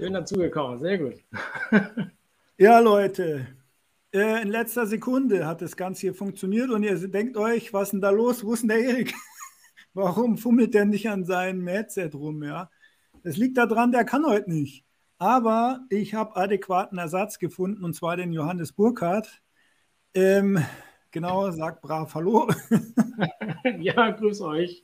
Schön dazugekommen, sehr gut. ja, Leute, äh, in letzter Sekunde hat das Ganze hier funktioniert und ihr denkt euch, was ist denn da los? Wo ist denn der Erik? Warum fummelt der nicht an seinem Headset rum? Ja, es liegt daran, der kann heute nicht. Aber ich habe adäquaten Ersatz gefunden und zwar den Johannes Burkhardt. Ähm, genau, sagt brav Hallo. ja, grüß euch.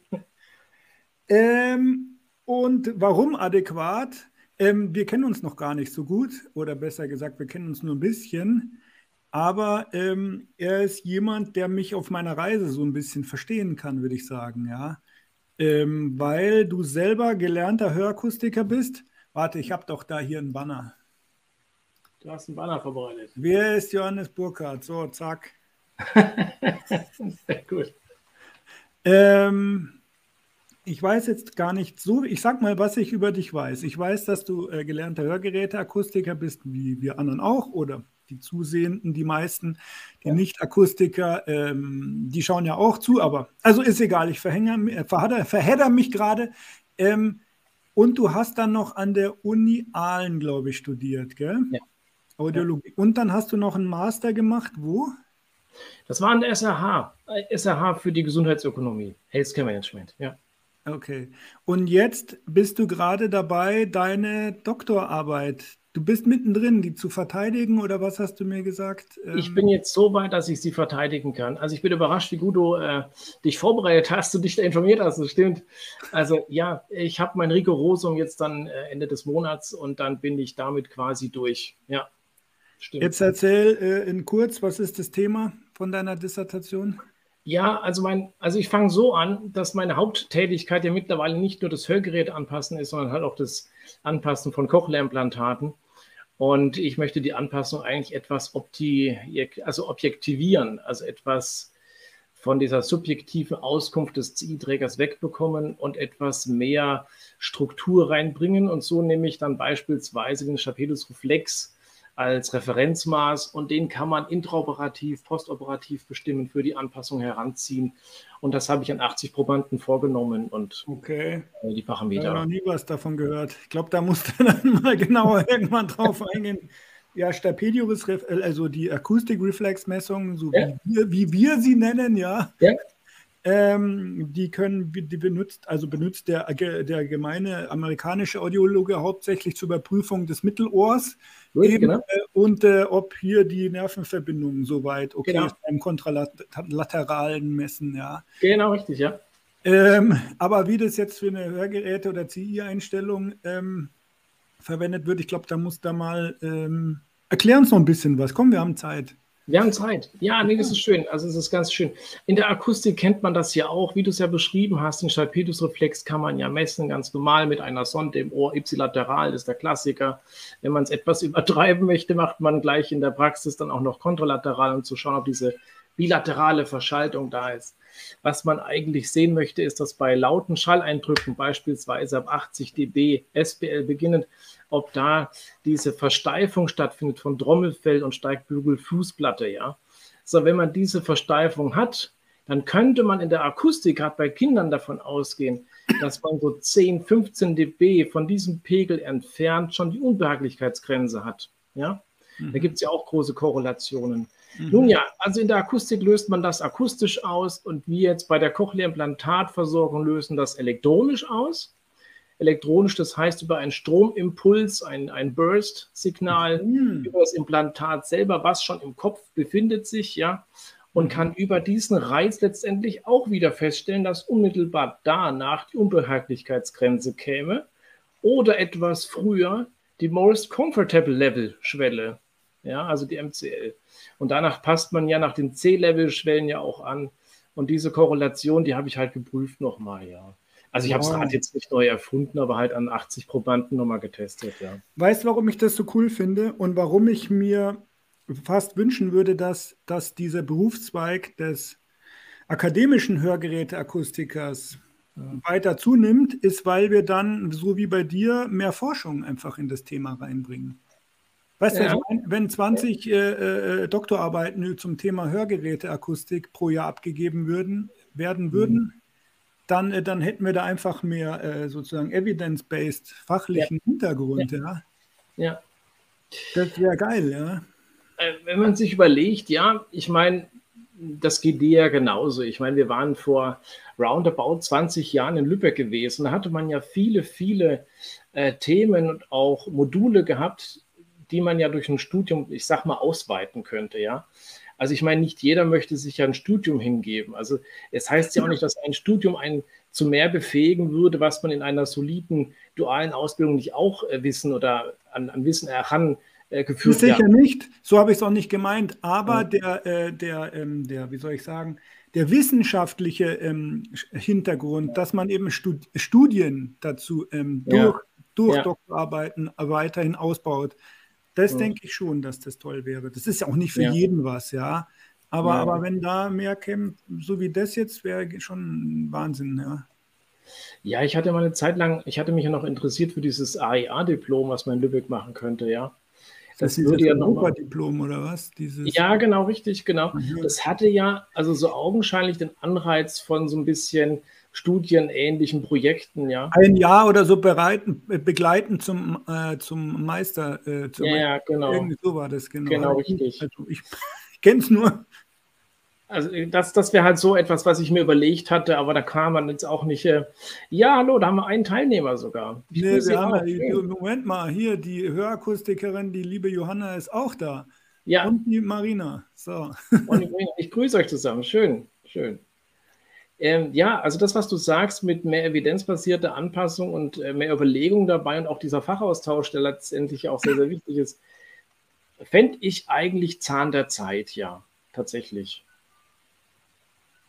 Ähm, und warum adäquat? Ähm, wir kennen uns noch gar nicht so gut oder besser gesagt, wir kennen uns nur ein bisschen. Aber ähm, er ist jemand, der mich auf meiner Reise so ein bisschen verstehen kann, würde ich sagen, ja. Ähm, weil du selber gelernter Hörakustiker bist. Warte, ich habe doch da hier einen Banner. Du hast einen Banner vorbereitet. Wer ist Johannes Burkhardt? So, zack. Sehr gut. Ähm, ich weiß jetzt gar nicht so, ich sag mal, was ich über dich weiß. Ich weiß, dass du äh, gelernter Hörgeräteakustiker bist, wie wir anderen auch, oder die Zusehenden, die meisten, die ja. Nicht-Akustiker, ähm, die schauen ja auch zu, aber also ist egal, ich verhänge, äh, verhedder, verhedder mich gerade. Ähm, und du hast dann noch an der Uni Aalen, glaube ich, studiert, gell? Ja. Audiologie. Ja. Und dann hast du noch einen Master gemacht, wo? Das war an der SRH, SRH für die Gesundheitsökonomie, Healthcare Management, ja. Okay. Und jetzt bist du gerade dabei, deine Doktorarbeit Du bist mittendrin, die zu verteidigen oder was hast du mir gesagt? ich bin jetzt so weit, dass ich sie verteidigen kann. Also ich bin überrascht, wie gut du äh, dich vorbereitet hast und dich da informiert hast. Das stimmt. Also ja, ich habe mein Rigorosum jetzt dann äh, Ende des Monats und dann bin ich damit quasi durch. Ja, stimmt. Jetzt erzähl äh, in kurz, was ist das Thema von deiner Dissertation? Ja, also mein, also ich fange so an, dass meine Haupttätigkeit ja mittlerweile nicht nur das Hörgerät anpassen ist, sondern halt auch das Anpassen von Cochlea-Implantaten. Und ich möchte die Anpassung eigentlich etwas opti also objektivieren, also etwas von dieser subjektiven Auskunft des CI-Trägers wegbekommen und etwas mehr Struktur reinbringen. Und so nehme ich dann beispielsweise den Stapedus Reflex als Referenzmaß und den kann man intraoperativ, postoperativ bestimmen, für die Anpassung heranziehen. Und das habe ich an 80 Probanden vorgenommen und okay. Äh, die Parameter. Ich habe noch nie was davon gehört. Ich glaube, da musst du dann mal genauer irgendwann drauf eingehen. Ja, Stapedius, also die Akustikreflexmessung, so ja. wie, wir, wie wir sie nennen, ja. ja. Ähm, die können, die benutzt, also benutzt der, der gemeine amerikanische Audiologe hauptsächlich zur Überprüfung des Mittelohrs Gut, eben, genau. äh, und äh, ob hier die Nervenverbindungen soweit okay genau. ist beim kontralateralen Messen, ja. Genau, richtig, ja. Ähm, aber wie das jetzt für eine Hörgeräte- oder CI-Einstellung ähm, verwendet wird, ich glaube, da muss da mal ähm, erklären uns noch ein bisschen was. Komm, wir haben Zeit. Wir haben Zeit. Ja, nee, das ist schön. Also es ist ganz schön. In der Akustik kennt man das ja auch, wie du es ja beschrieben hast. Den Stapedusreflex kann man ja messen, ganz normal mit einer Sonde im Ohr. Ipsilateral das ist der Klassiker. Wenn man es etwas übertreiben möchte, macht man gleich in der Praxis dann auch noch kontralateral, um zu schauen, ob diese bilaterale Verschaltung da ist. Was man eigentlich sehen möchte, ist, dass bei lauten Schalleindrücken, beispielsweise ab 80 dB SBL beginnend, ob da diese Versteifung stattfindet von Trommelfell und Steigbügelfußplatte, ja. So, wenn man diese Versteifung hat, dann könnte man in der Akustik gerade bei Kindern davon ausgehen, dass man so 10, 15 dB von diesem Pegel entfernt schon die Unbehaglichkeitsgrenze hat. Ja? Mhm. Da gibt es ja auch große Korrelationen. Mhm. Nun ja, also in der Akustik löst man das akustisch aus und wir jetzt bei der Cochlea-Implantatversorgung lösen das elektronisch aus elektronisch, das heißt über einen Stromimpuls, ein, ein Burst-Signal mhm. über das Implantat selber, was schon im Kopf befindet sich, ja, und mhm. kann über diesen Reiz letztendlich auch wieder feststellen, dass unmittelbar danach die Unbehaglichkeitsgrenze käme oder etwas früher die Most Comfortable Level Schwelle, ja, also die MCL. Und danach passt man ja nach den C-Level Schwellen ja auch an. Und diese Korrelation, die habe ich halt geprüft nochmal, ja. Also ich habe es wow. jetzt nicht neu erfunden, aber halt an 80 Probanden nochmal getestet, ja. Weißt du, warum ich das so cool finde und warum ich mir fast wünschen würde, dass, dass dieser Berufszweig des akademischen Hörgeräteakustikers weiter zunimmt, ist, weil wir dann, so wie bei dir, mehr Forschung einfach in das Thema reinbringen. Weißt ja. du, wenn 20 äh, äh, Doktorarbeiten zum Thema Hörgeräteakustik pro Jahr abgegeben würden, werden würden, mhm. Dann, äh, dann hätten wir da einfach mehr äh, sozusagen evidence-based fachlichen ja. Hintergrund, ja. ja. Das wäre geil, ja. Äh, wenn man sich überlegt, ja, ich meine, das geht dir ja genauso. Ich meine, wir waren vor roundabout 20 Jahren in Lübeck gewesen. Da hatte man ja viele, viele äh, Themen und auch Module gehabt, die man ja durch ein Studium, ich sag mal, ausweiten könnte, ja. Also ich meine, nicht jeder möchte sich ja ein Studium hingeben. Also es heißt ja auch nicht, dass ein Studium einen zu mehr befähigen würde, was man in einer soliden dualen Ausbildung nicht auch äh, wissen oder an, an Wissen äh, geführt. Sicher ja. nicht, so habe ich es auch nicht gemeint, aber ja. der, äh, der, ähm, der, wie soll ich sagen, der wissenschaftliche ähm, Hintergrund, dass man eben Stud Studien dazu ähm, durch, ja. durch Doktorarbeiten weiterhin ausbaut, das denke ich schon, dass das toll wäre. Das ist ja auch nicht für jeden was, ja. Aber, aber wenn da mehr käme, so wie das jetzt, wäre schon Wahnsinn, ja. Ja, ich hatte mal eine Zeit lang, ich hatte mich ja noch interessiert für dieses AIA-Diplom, was man in Lübeck machen könnte, ja. Das, das würde ja noch Diplom oder was? Dieses ja, genau, richtig, genau. Mhm. Das hatte ja also so augenscheinlich den Anreiz von so ein bisschen studienähnlichen Projekten, ja. Ein Jahr oder so bereiten, begleiten zum, äh, zum Meister. Äh, zum ja, ja, genau. Irgendwie so war das, genau. Genau, richtig. Also ich, ich kenne es nur. Also das, das wäre halt so etwas, was ich mir überlegt hatte, aber da kam man jetzt auch nicht. Äh, ja, hallo, da haben wir einen Teilnehmer sogar. Ich nee, wir haben ja, Moment mal, hier, die Hörakustikerin, die liebe Johanna ist auch da. Ja. Und die Marina. So. Und die Marina. Ich grüße euch zusammen. Schön, schön. Ähm, ja, also das, was du sagst mit mehr evidenzbasierte Anpassung und äh, mehr Überlegung dabei und auch dieser Fachaustausch, der letztendlich auch sehr, sehr wichtig ist, fände ich eigentlich Zahn der Zeit, ja, tatsächlich.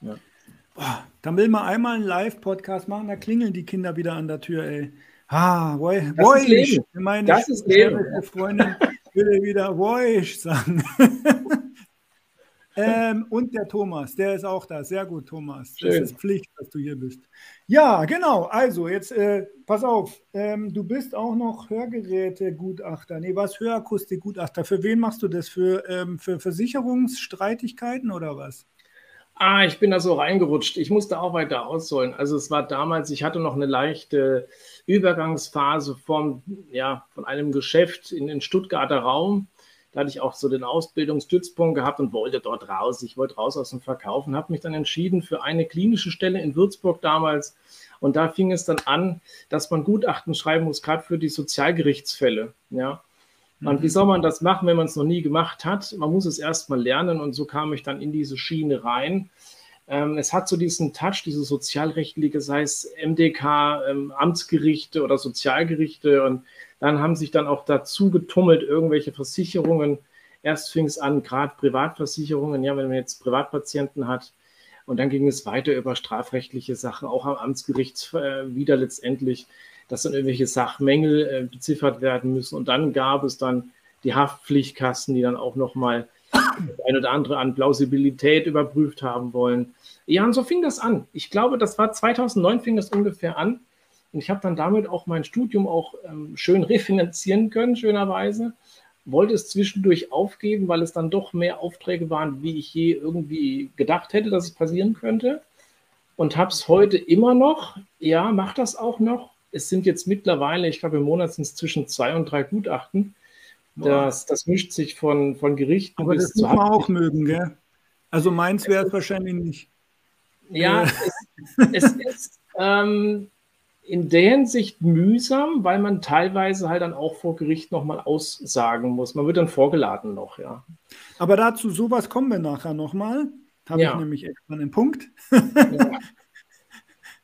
Ja. Boah, dann will man einmal einen Live-Podcast machen, da klingeln die Kinder wieder an der Tür, ey. Ah, woi, das ist Leben. Meine das ist Leben. Freundin würde wieder Woisch sagen. ähm, und der Thomas, der ist auch da. Sehr gut, Thomas. Schön. Das ist Pflicht, dass du hier bist. Ja, genau. Also, jetzt äh, pass auf. Ähm, du bist auch noch Hörgerätegutachter. Nee, was Hörakustikgutachter. Für wen machst du das? Für, ähm, für Versicherungsstreitigkeiten oder was? Ah, ich bin da so reingerutscht. Ich musste auch weiter ausholen. Also es war damals, ich hatte noch eine leichte Übergangsphase vom, ja, von einem Geschäft in den Stuttgarter Raum. Da hatte ich auch so den Ausbildungsstützpunkt gehabt und wollte dort raus. Ich wollte raus aus dem Verkauf und habe mich dann entschieden für eine klinische Stelle in Würzburg damals. Und da fing es dann an, dass man Gutachten schreiben muss, gerade für die Sozialgerichtsfälle. Ja. Und wie soll man das machen, wenn man es noch nie gemacht hat? Man muss es erst mal lernen und so kam ich dann in diese Schiene rein. Ähm, es hat so diesen Touch, diese sozialrechtliche, sei es MDK, ähm, Amtsgerichte oder Sozialgerichte und dann haben sich dann auch dazu getummelt irgendwelche Versicherungen. Erst fing es an, gerade Privatversicherungen, ja, wenn man jetzt Privatpatienten hat. Und dann ging es weiter über strafrechtliche Sachen, auch am Amtsgericht äh, wieder letztendlich dass dann irgendwelche Sachmängel äh, beziffert werden müssen. Und dann gab es dann die Haftpflichtkassen, die dann auch nochmal ein oder andere an Plausibilität überprüft haben wollen. Ja, und so fing das an. Ich glaube, das war 2009 fing das ungefähr an. Und ich habe dann damit auch mein Studium auch ähm, schön refinanzieren können, schönerweise. Wollte es zwischendurch aufgeben, weil es dann doch mehr Aufträge waren, wie ich je irgendwie gedacht hätte, dass es passieren könnte. Und habe es heute immer noch. Ja, mache das auch noch es sind jetzt mittlerweile, ich glaube, im Monat sind es zwischen zwei und drei Gutachten. Das, das mischt sich von, von Gerichten Aber das muss man auch mögen, gell? Also meins wäre es wahrscheinlich nicht. Ja, es, es ist ähm, in der Hinsicht mühsam, weil man teilweise halt dann auch vor Gericht nochmal aussagen muss. Man wird dann vorgeladen noch, ja. Aber dazu sowas kommen wir nachher nochmal. Habe ja. ich nämlich extra einen Punkt.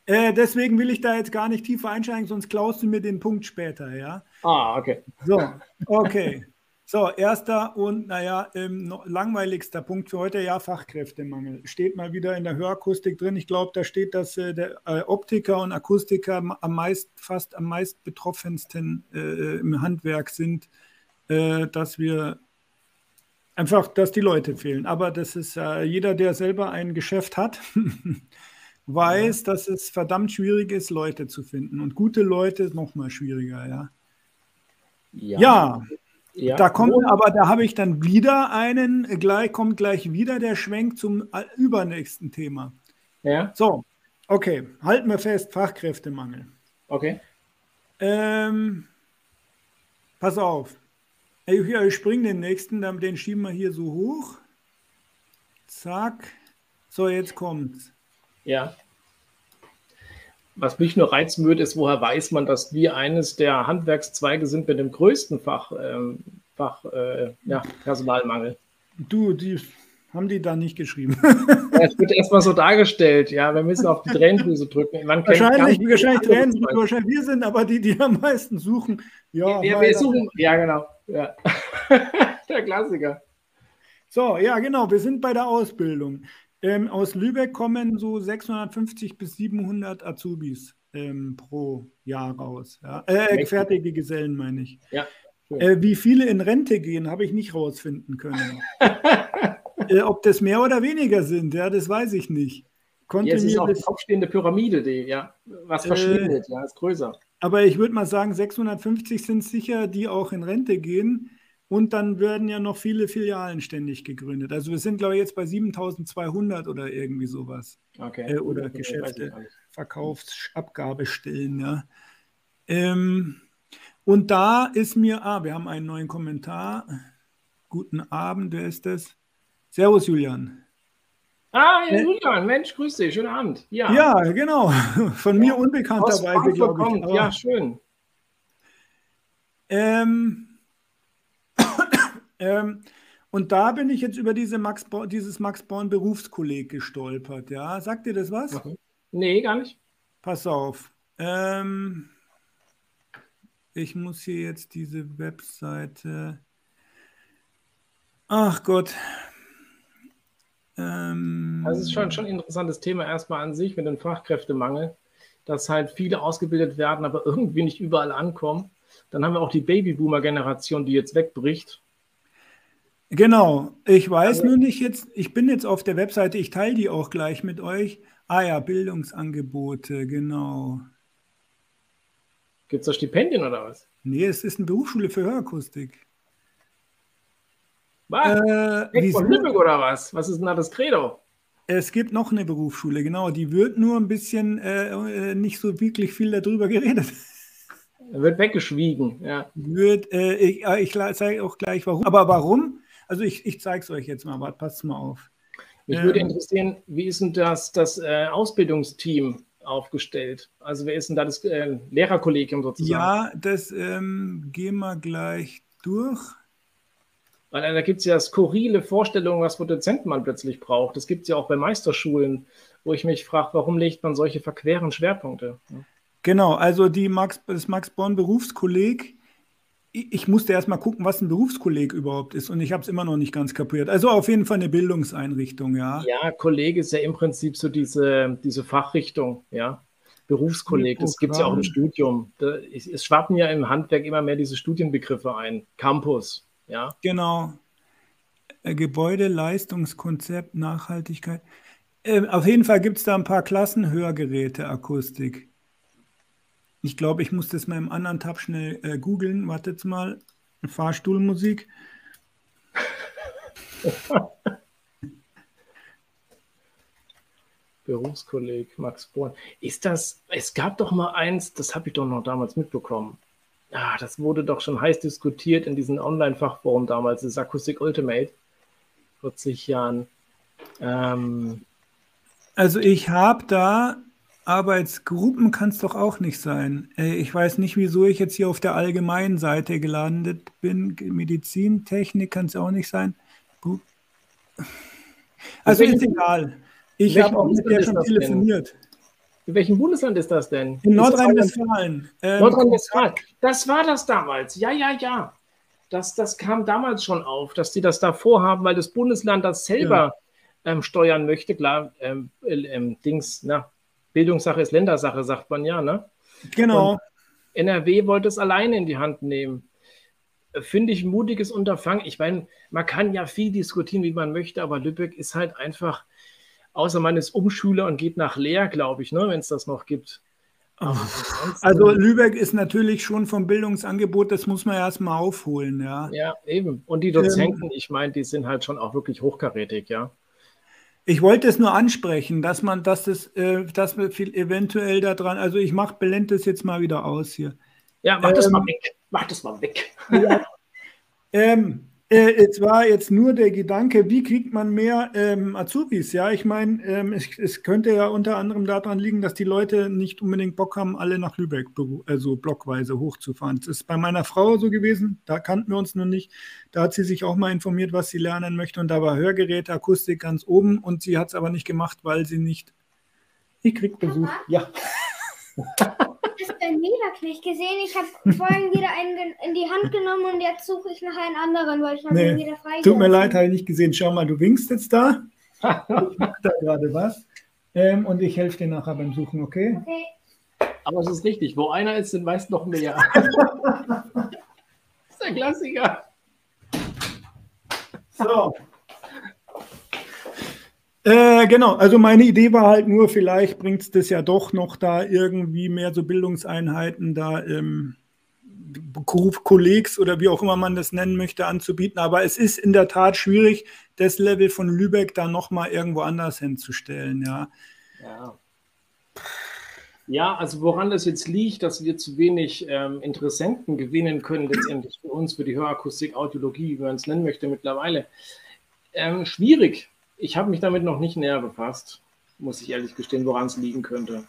Ja. Äh, deswegen will ich da jetzt gar nicht tiefer einsteigen, sonst klaust du mir den Punkt später, ja? Ah, okay. So, okay. So, erster und naja, ähm, langweiligster Punkt für heute, ja, Fachkräftemangel. Steht mal wieder in der Hörakustik drin. Ich glaube, da steht, dass äh, der äh, Optiker und Akustiker am meist, fast am meist betroffensten äh, im Handwerk sind, äh, dass wir einfach, dass die Leute fehlen. Aber das ist äh, jeder, der selber ein Geschäft hat, weiß, ja. dass es verdammt schwierig ist, Leute zu finden. Und gute Leute ist noch mal schwieriger, ja. Ja. ja. Ja. Da kommt aber, da habe ich dann wieder einen, gleich kommt gleich wieder der Schwenk zum übernächsten Thema. Ja. So, okay, halten wir fest, Fachkräftemangel. Okay. Ähm, pass auf. Ich, ich springe den nächsten, den schieben wir hier so hoch. Zack. So, jetzt kommt's. Ja. Was mich nur reizen würde, ist, woher weiß man, dass wir eines der Handwerkszweige sind mit dem größten Fach, ähm, Fach äh, ja, Personalmangel? Du, die haben die da nicht geschrieben. Ja, es wird erstmal so dargestellt, ja, wir müssen auf die Tränendrüse drücken. Man wahrscheinlich, wahrscheinlich Tränendrüse, wahrscheinlich wir sind aber die, die am meisten suchen. Ja, wir, wir suchen, ja genau. Ja. der Klassiker. So, ja, genau, wir sind bei der Ausbildung. Ähm, aus Lübeck kommen so 650 bis 700 Azubis ähm, pro Jahr raus. Ja. Äh, fertige Gesellen meine ich. Ja. Äh, wie viele in Rente gehen, habe ich nicht rausfinden können. äh, ob das mehr oder weniger sind, ja, das weiß ich nicht. Konnte Jetzt ist auch die aufstehende Pyramide, die ja was verschwindet, äh, ja, ist größer. Aber ich würde mal sagen, 650 sind sicher, die auch in Rente gehen. Und dann werden ja noch viele Filialen ständig gegründet. Also wir sind, glaube ich, jetzt bei 7200 oder irgendwie sowas. Okay. Äh, oder okay, Geschäfte, Verkaufsabgabestellen, ja. Ähm, und da ist mir, ah, wir haben einen neuen Kommentar. Guten Abend, wer ist das? Servus, Julian. Ah, ja, Julian, Mensch, grüß dich, schönen Abend. Ja, ja genau. Von mir unbekannterweise, glaube ich. Ja, schön. Ähm, ähm, und da bin ich jetzt über diese Max dieses Max Born Berufskolleg gestolpert. Ja, sagt dir das was? Okay. Nee, gar nicht. Pass auf. Ähm, ich muss hier jetzt diese Webseite. Ach Gott. Ähm, also es ist schon, schon ein interessantes Thema erstmal an sich mit dem Fachkräftemangel, dass halt viele ausgebildet werden, aber irgendwie nicht überall ankommen. Dann haben wir auch die Babyboomer-Generation, die jetzt wegbricht Genau, ich weiß also, nur nicht jetzt, ich bin jetzt auf der Webseite, ich teile die auch gleich mit euch. Ah ja, Bildungsangebote, genau. Gibt es da Stipendien oder was? Nee, es ist eine Berufsschule für Hörakustik. Was? Äh, von Lübeck oder was? Was ist denn da das Credo? Es gibt noch eine Berufsschule, genau. Die wird nur ein bisschen äh, äh nicht so wirklich viel darüber geredet. Wird weggeschwiegen, ja. Wird, äh, ich, äh, ich zeige auch gleich warum. Aber warum? Also ich, ich zeige es euch jetzt mal, aber passt mal auf. Mich ähm, würde interessieren, wie ist denn das, das äh, Ausbildungsteam aufgestellt? Also wer ist denn da das äh, Lehrerkollegium sozusagen? Ja, das ähm, gehen wir gleich durch. Weil äh, da gibt es ja skurrile Vorstellungen, was für Dozenten man plötzlich braucht. Das gibt es ja auch bei Meisterschulen, wo ich mich frage, warum legt man solche verqueren Schwerpunkte? Genau, also die Max, das Max Born Berufskolleg ich musste erst mal gucken, was ein Berufskolleg überhaupt ist und ich habe es immer noch nicht ganz kapiert. Also auf jeden Fall eine Bildungseinrichtung, ja. Ja, Kollege ist ja im Prinzip so diese, diese Fachrichtung, ja. Berufskolleg, das gibt es ja auch im Studium. Da, es schwappen ja im Handwerk immer mehr diese Studienbegriffe ein. Campus, ja. Genau. Äh, Gebäudeleistungskonzept, Nachhaltigkeit. Äh, auf jeden Fall gibt es da ein paar Klassen Hörgeräte, Akustik. Ich glaube, ich muss das mal im anderen Tab schnell äh, googeln. Wartet mal. Fahrstuhlmusik. Berufskolleg Max Born. Ist das, es gab doch mal eins, das habe ich doch noch damals mitbekommen. Ah, das wurde doch schon heiß diskutiert in diesen Online-Fachforum damals, das Akustik Ultimate, vor zig Jahren. Ähm, also ich habe da Arbeitsgruppen kann es doch auch nicht sein. Äh, ich weiß nicht, wieso ich jetzt hier auf der allgemeinen Seite gelandet bin. Medizintechnik kann es auch nicht sein. Also ist egal. Ich habe auch mit der schon telefoniert. In welchem Bundesland ist das denn? In Nordrhein-Westfalen. Ähm, Nordrhein-Westfalen. Das war das damals. Ja, ja, ja. das, das kam damals schon auf, dass die das da vorhaben, weil das Bundesland das selber ja. ähm, steuern möchte. Klar, ähm, ähm, Dings, na, Bildungssache ist Ländersache, sagt man ja, ne? Genau. Und NRW wollte es alleine in die Hand nehmen. Finde ich ein mutiges Unterfangen. Ich meine, man kann ja viel diskutieren, wie man möchte, aber Lübeck ist halt einfach, außer man ist Umschüler und geht nach Leer, glaube ich, ne, wenn es das noch gibt. Also Lübeck ist natürlich schon vom Bildungsangebot, das muss man erstmal aufholen, ja. Ja, eben. Und die Dozenten, ähm, ich meine, die sind halt schon auch wirklich hochkarätig, ja. Ich wollte es nur ansprechen, dass man, dass das, äh, dass wir viel eventuell daran, also ich mache blende das jetzt mal wieder aus hier. Ja, mach ähm, das mal weg. Mach das mal weg. Ja, ähm, äh, es war jetzt nur der Gedanke, wie kriegt man mehr ähm, Azubis? Ja, ich meine, ähm, es, es, könnte ja unter anderem daran liegen, dass die Leute nicht unbedingt Bock haben, alle nach Lübeck, also blockweise hochzufahren. Das ist bei meiner Frau so gewesen, da kannten wir uns noch nicht. Da hat sie sich auch mal informiert, was sie lernen möchte und da war Hörgeräte, Akustik ganz oben und sie hat es aber nicht gemacht, weil sie nicht. Ich krieg Besuch. Ja. hast deinen Niederknecht gesehen? Ich habe vorhin wieder einen in die Hand genommen und jetzt suche ich nach einem anderen, weil ich habe nee, ihn wieder frei. Tut mir leid, habe ich nicht gesehen. Schau mal, du winkst jetzt da. ich mache da gerade was. Ähm, und ich helfe dir nachher beim Suchen, okay? Okay. Aber es ist richtig, wo einer ist, sind meist noch mehr. das ist der Klassiker. So. Äh, genau, also meine Idee war halt nur, vielleicht bringt es das ja doch noch da irgendwie mehr so Bildungseinheiten da ähm, Kollegs oder wie auch immer man das nennen möchte, anzubieten. Aber es ist in der Tat schwierig, das Level von Lübeck da nochmal irgendwo anders hinzustellen, ja. ja. Ja, also woran das jetzt liegt, dass wir zu wenig ähm, Interessenten gewinnen können, letztendlich für uns, für die Hörakustik, Audiologie, wie man es nennen möchte mittlerweile. Ähm, schwierig, ich habe mich damit noch nicht näher befasst, muss ich ehrlich gestehen, woran es liegen könnte.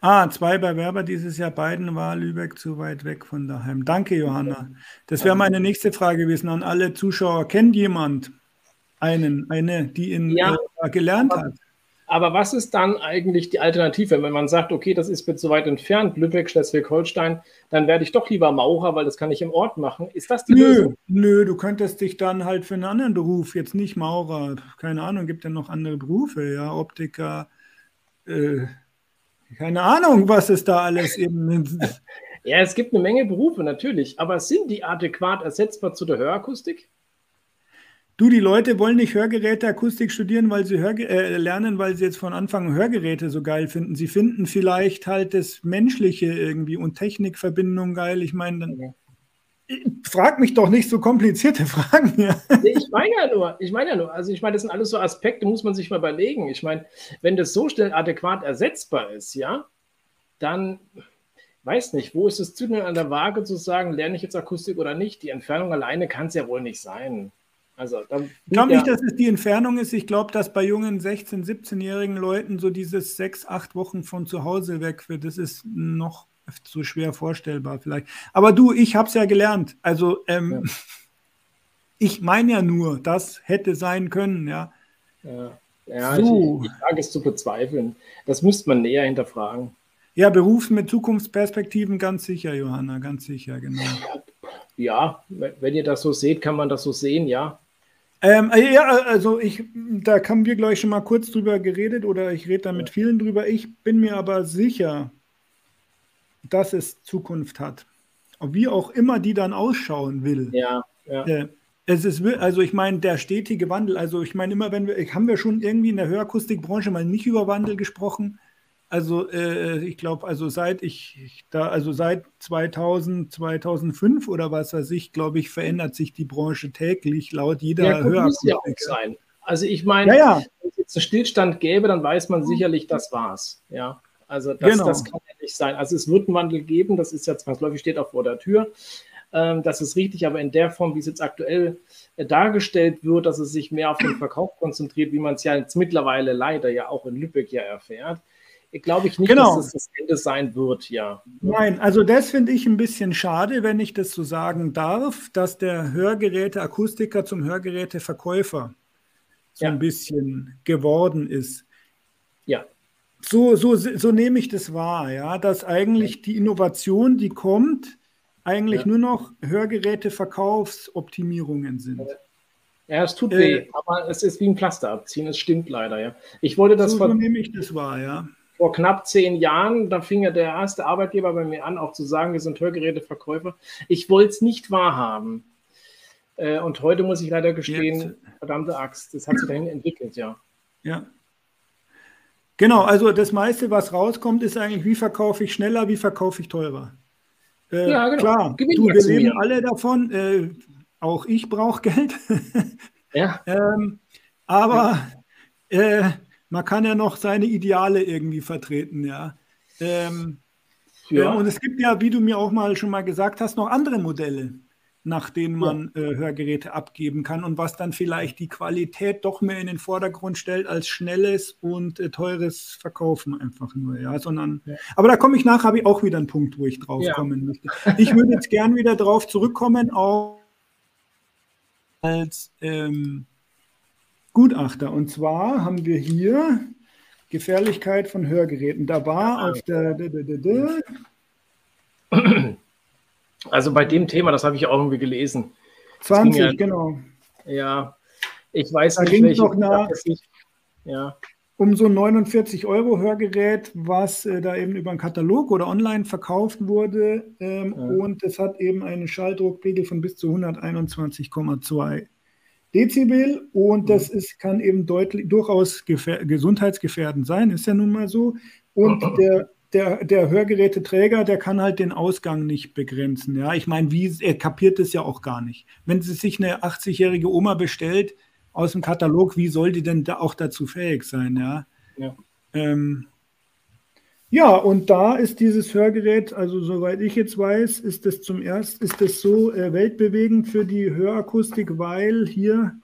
Ah, zwei Bewerber dieses Jahr, beiden war Lübeck zu weit weg von daheim. Danke, Johanna. Das wäre meine nächste Frage gewesen an alle Zuschauer. Kennt jemand einen, eine, die in ja, äh, gelernt hat? Aber was ist dann eigentlich die Alternative, wenn man sagt, okay, das ist mir zu weit entfernt, Lübeck, Schleswig-Holstein, dann werde ich doch lieber Maurer, weil das kann ich im Ort machen. Ist das die nö, Lösung? Nö, du könntest dich dann halt für einen anderen Beruf, jetzt nicht Maurer, keine Ahnung, gibt ja noch andere Berufe, ja, Optiker, äh, keine Ahnung, was es da alles eben. ja, es gibt eine Menge Berufe natürlich, aber sind die adäquat ersetzbar zu der Hörakustik? Du, die Leute wollen nicht Hörgeräte Akustik studieren, weil sie Hörge äh, lernen, weil sie jetzt von Anfang Hörgeräte so geil finden. Sie finden vielleicht halt das Menschliche irgendwie und Technikverbindung geil. Ich meine, dann frag mich doch nicht so komplizierte Fragen. Ja. Ich meine ja nur, ich meine ja nur, also ich meine, das sind alles so Aspekte, muss man sich mal überlegen. Ich meine, wenn das so schnell adäquat ersetzbar ist, ja, dann weiß nicht, wo ist das Zügeln an der Waage zu sagen, lerne ich jetzt Akustik oder nicht? Die Entfernung alleine kann es ja wohl nicht sein. Also, ich glaube nicht, dass es die Entfernung ist. Ich glaube, dass bei jungen 16-, 17-jährigen Leuten so dieses sechs, acht Wochen von zu Hause weg wird. Das ist noch so schwer vorstellbar vielleicht. Aber du, ich habe es ja gelernt. Also ähm, ja. ich meine ja nur, das hätte sein können, ja. Ja, ja so. ich, ich wage es zu bezweifeln. Das müsste man näher hinterfragen. Ja, Berufs- mit Zukunftsperspektiven ganz sicher, Johanna, ganz sicher, genau. Ja, wenn ihr das so seht, kann man das so sehen, ja. Ähm, äh, ja, also ich, da haben wir gleich schon mal kurz drüber geredet oder ich rede da mit vielen drüber. Ich bin mir aber sicher, dass es Zukunft hat. Wie auch immer die dann ausschauen will. Ja, ja. Äh, es ist, also ich meine, der stetige Wandel, also ich meine immer, wenn wir, haben wir schon irgendwie in der Hörakustikbranche mal nicht über Wandel gesprochen. Also äh, ich glaube, also seit ich, ich, da, also seit 2000, 2005 oder was weiß ich, glaube ich, verändert sich die Branche täglich laut jeder ja, Hörakustik. Ja auch sein. Also ich meine, ja, ja. wenn es jetzt einen Stillstand gäbe, dann weiß man sicherlich, das war's. Ja, also das, genau. das kann ja nicht sein. Also es wird einen Wandel geben, das ist ja zwangsläufig, steht auch vor der Tür. Ähm, das ist richtig, aber in der Form, wie es jetzt aktuell äh, dargestellt wird, dass es sich mehr auf den Verkauf konzentriert, wie man es ja jetzt mittlerweile leider ja auch in Lübeck ja erfährt, glaube ich nicht, genau. dass das das Ende sein wird, ja. Nein, also das finde ich ein bisschen schade, wenn ich das so sagen darf, dass der Hörgeräte-Akustiker zum Hörgeräteverkäufer so ja. ein bisschen geworden ist. Ja. So, so, so nehme ich das wahr, ja, dass eigentlich die Innovation, die kommt, eigentlich ja. nur noch Hörgeräteverkaufsoptimierungen sind. Ja, es tut äh, weh, aber es ist wie ein Pflaster abziehen. Es stimmt leider, ja. Ich wollte das so, vor, nehme ich das wahr, ja. Vor knapp zehn Jahren, da fing ja der erste Arbeitgeber bei mir an, auch zu sagen, wir sind Hörgeräteverkäufer. Ich wollte es nicht wahrhaben. Äh, und heute muss ich leider gestehen, Jetzt. verdammte Axt, das hat sich dahin entwickelt, ja. Ja. Genau, also das meiste, was rauskommt, ist eigentlich, wie verkaufe ich schneller, wie verkaufe ich teurer. Äh, ja, genau. Klar, du, wir leben alle davon. Äh, auch ich brauche Geld. ja. ähm, aber äh, man kann ja noch seine Ideale irgendwie vertreten, ja. Ähm, ja. und es gibt ja, wie du mir auch mal schon mal gesagt hast, noch andere Modelle nach denen man ja. äh, Hörgeräte abgeben kann und was dann vielleicht die Qualität doch mehr in den Vordergrund stellt als schnelles und äh, teures Verkaufen einfach nur, ja, sondern ja. aber da komme ich nach, habe ich auch wieder einen Punkt, wo ich drauf kommen möchte. Ich würde jetzt gern wieder drauf zurückkommen auf als ähm, Gutachter und zwar haben wir hier Gefährlichkeit von Hörgeräten. Da war auf der also bei dem Thema, das habe ich auch irgendwie gelesen. 20, ja, genau. Ja, ich weiß da nicht, welche. Noch nach, ja. Um so ein 49 Euro Hörgerät, was äh, da eben über einen Katalog oder online verkauft wurde. Ähm, ja. Und es hat eben einen Schalldruckpegel von bis zu 121,2 Dezibel. Und das mhm. ist, kann eben deutlich, durchaus gesundheitsgefährdend sein, ist ja nun mal so. Und der der, der Hörgeräteträger, der kann halt den Ausgang nicht begrenzen. Ja, ich meine, wie, er kapiert es ja auch gar nicht. Wenn sie sich eine 80-jährige Oma bestellt aus dem Katalog, wie soll die denn da auch dazu fähig sein? Ja. Ja. Ähm, ja, und da ist dieses Hörgerät, also soweit ich jetzt weiß, ist es zum ersten, ist es so äh, weltbewegend für die Hörakustik, weil hier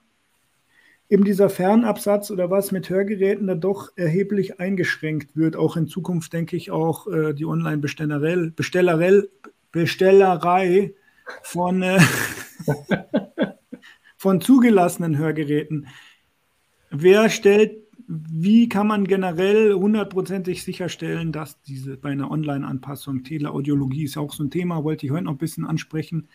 eben dieser Fernabsatz oder was mit Hörgeräten da doch erheblich eingeschränkt wird. Auch in Zukunft denke ich auch äh, die Online-Bestellerei Bestellerei von, äh, von zugelassenen Hörgeräten. Wer stellt, wie kann man generell hundertprozentig sicherstellen, dass diese bei einer Online-Anpassung, Teleaudiologie ist ja auch so ein Thema, wollte ich heute noch ein bisschen ansprechen,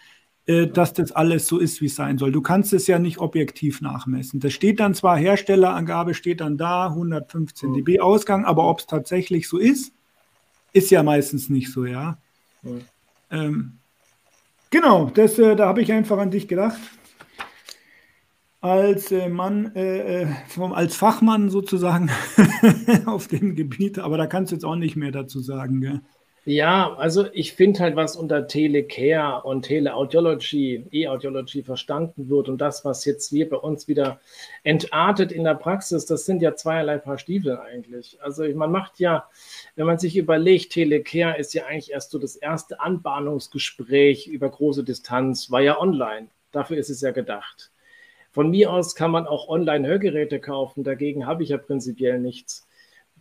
äh, dass das alles so ist, wie es sein soll. Du kannst es ja nicht objektiv nachmessen. Das steht dann zwar, Herstellerangabe steht dann da, 115 dB Ausgang, aber ob es tatsächlich so ist, ist ja meistens nicht so, ja. Mhm. Ähm, genau, das, äh, da habe ich einfach an dich gedacht. Als äh, Mann, äh, äh vom, als Fachmann sozusagen auf dem Gebiet, aber da kannst du jetzt auch nicht mehr dazu sagen, gell? Ja, also ich finde halt, was unter Telecare und Teleaudiology, E-Audiology verstanden wird und das, was jetzt wir bei uns wieder entartet in der Praxis, das sind ja zweierlei Paar Stiefel eigentlich. Also man macht ja, wenn man sich überlegt, Telecare ist ja eigentlich erst so das erste Anbahnungsgespräch über große Distanz, war ja online. Dafür ist es ja gedacht. Von mir aus kann man auch online Hörgeräte kaufen, dagegen habe ich ja prinzipiell nichts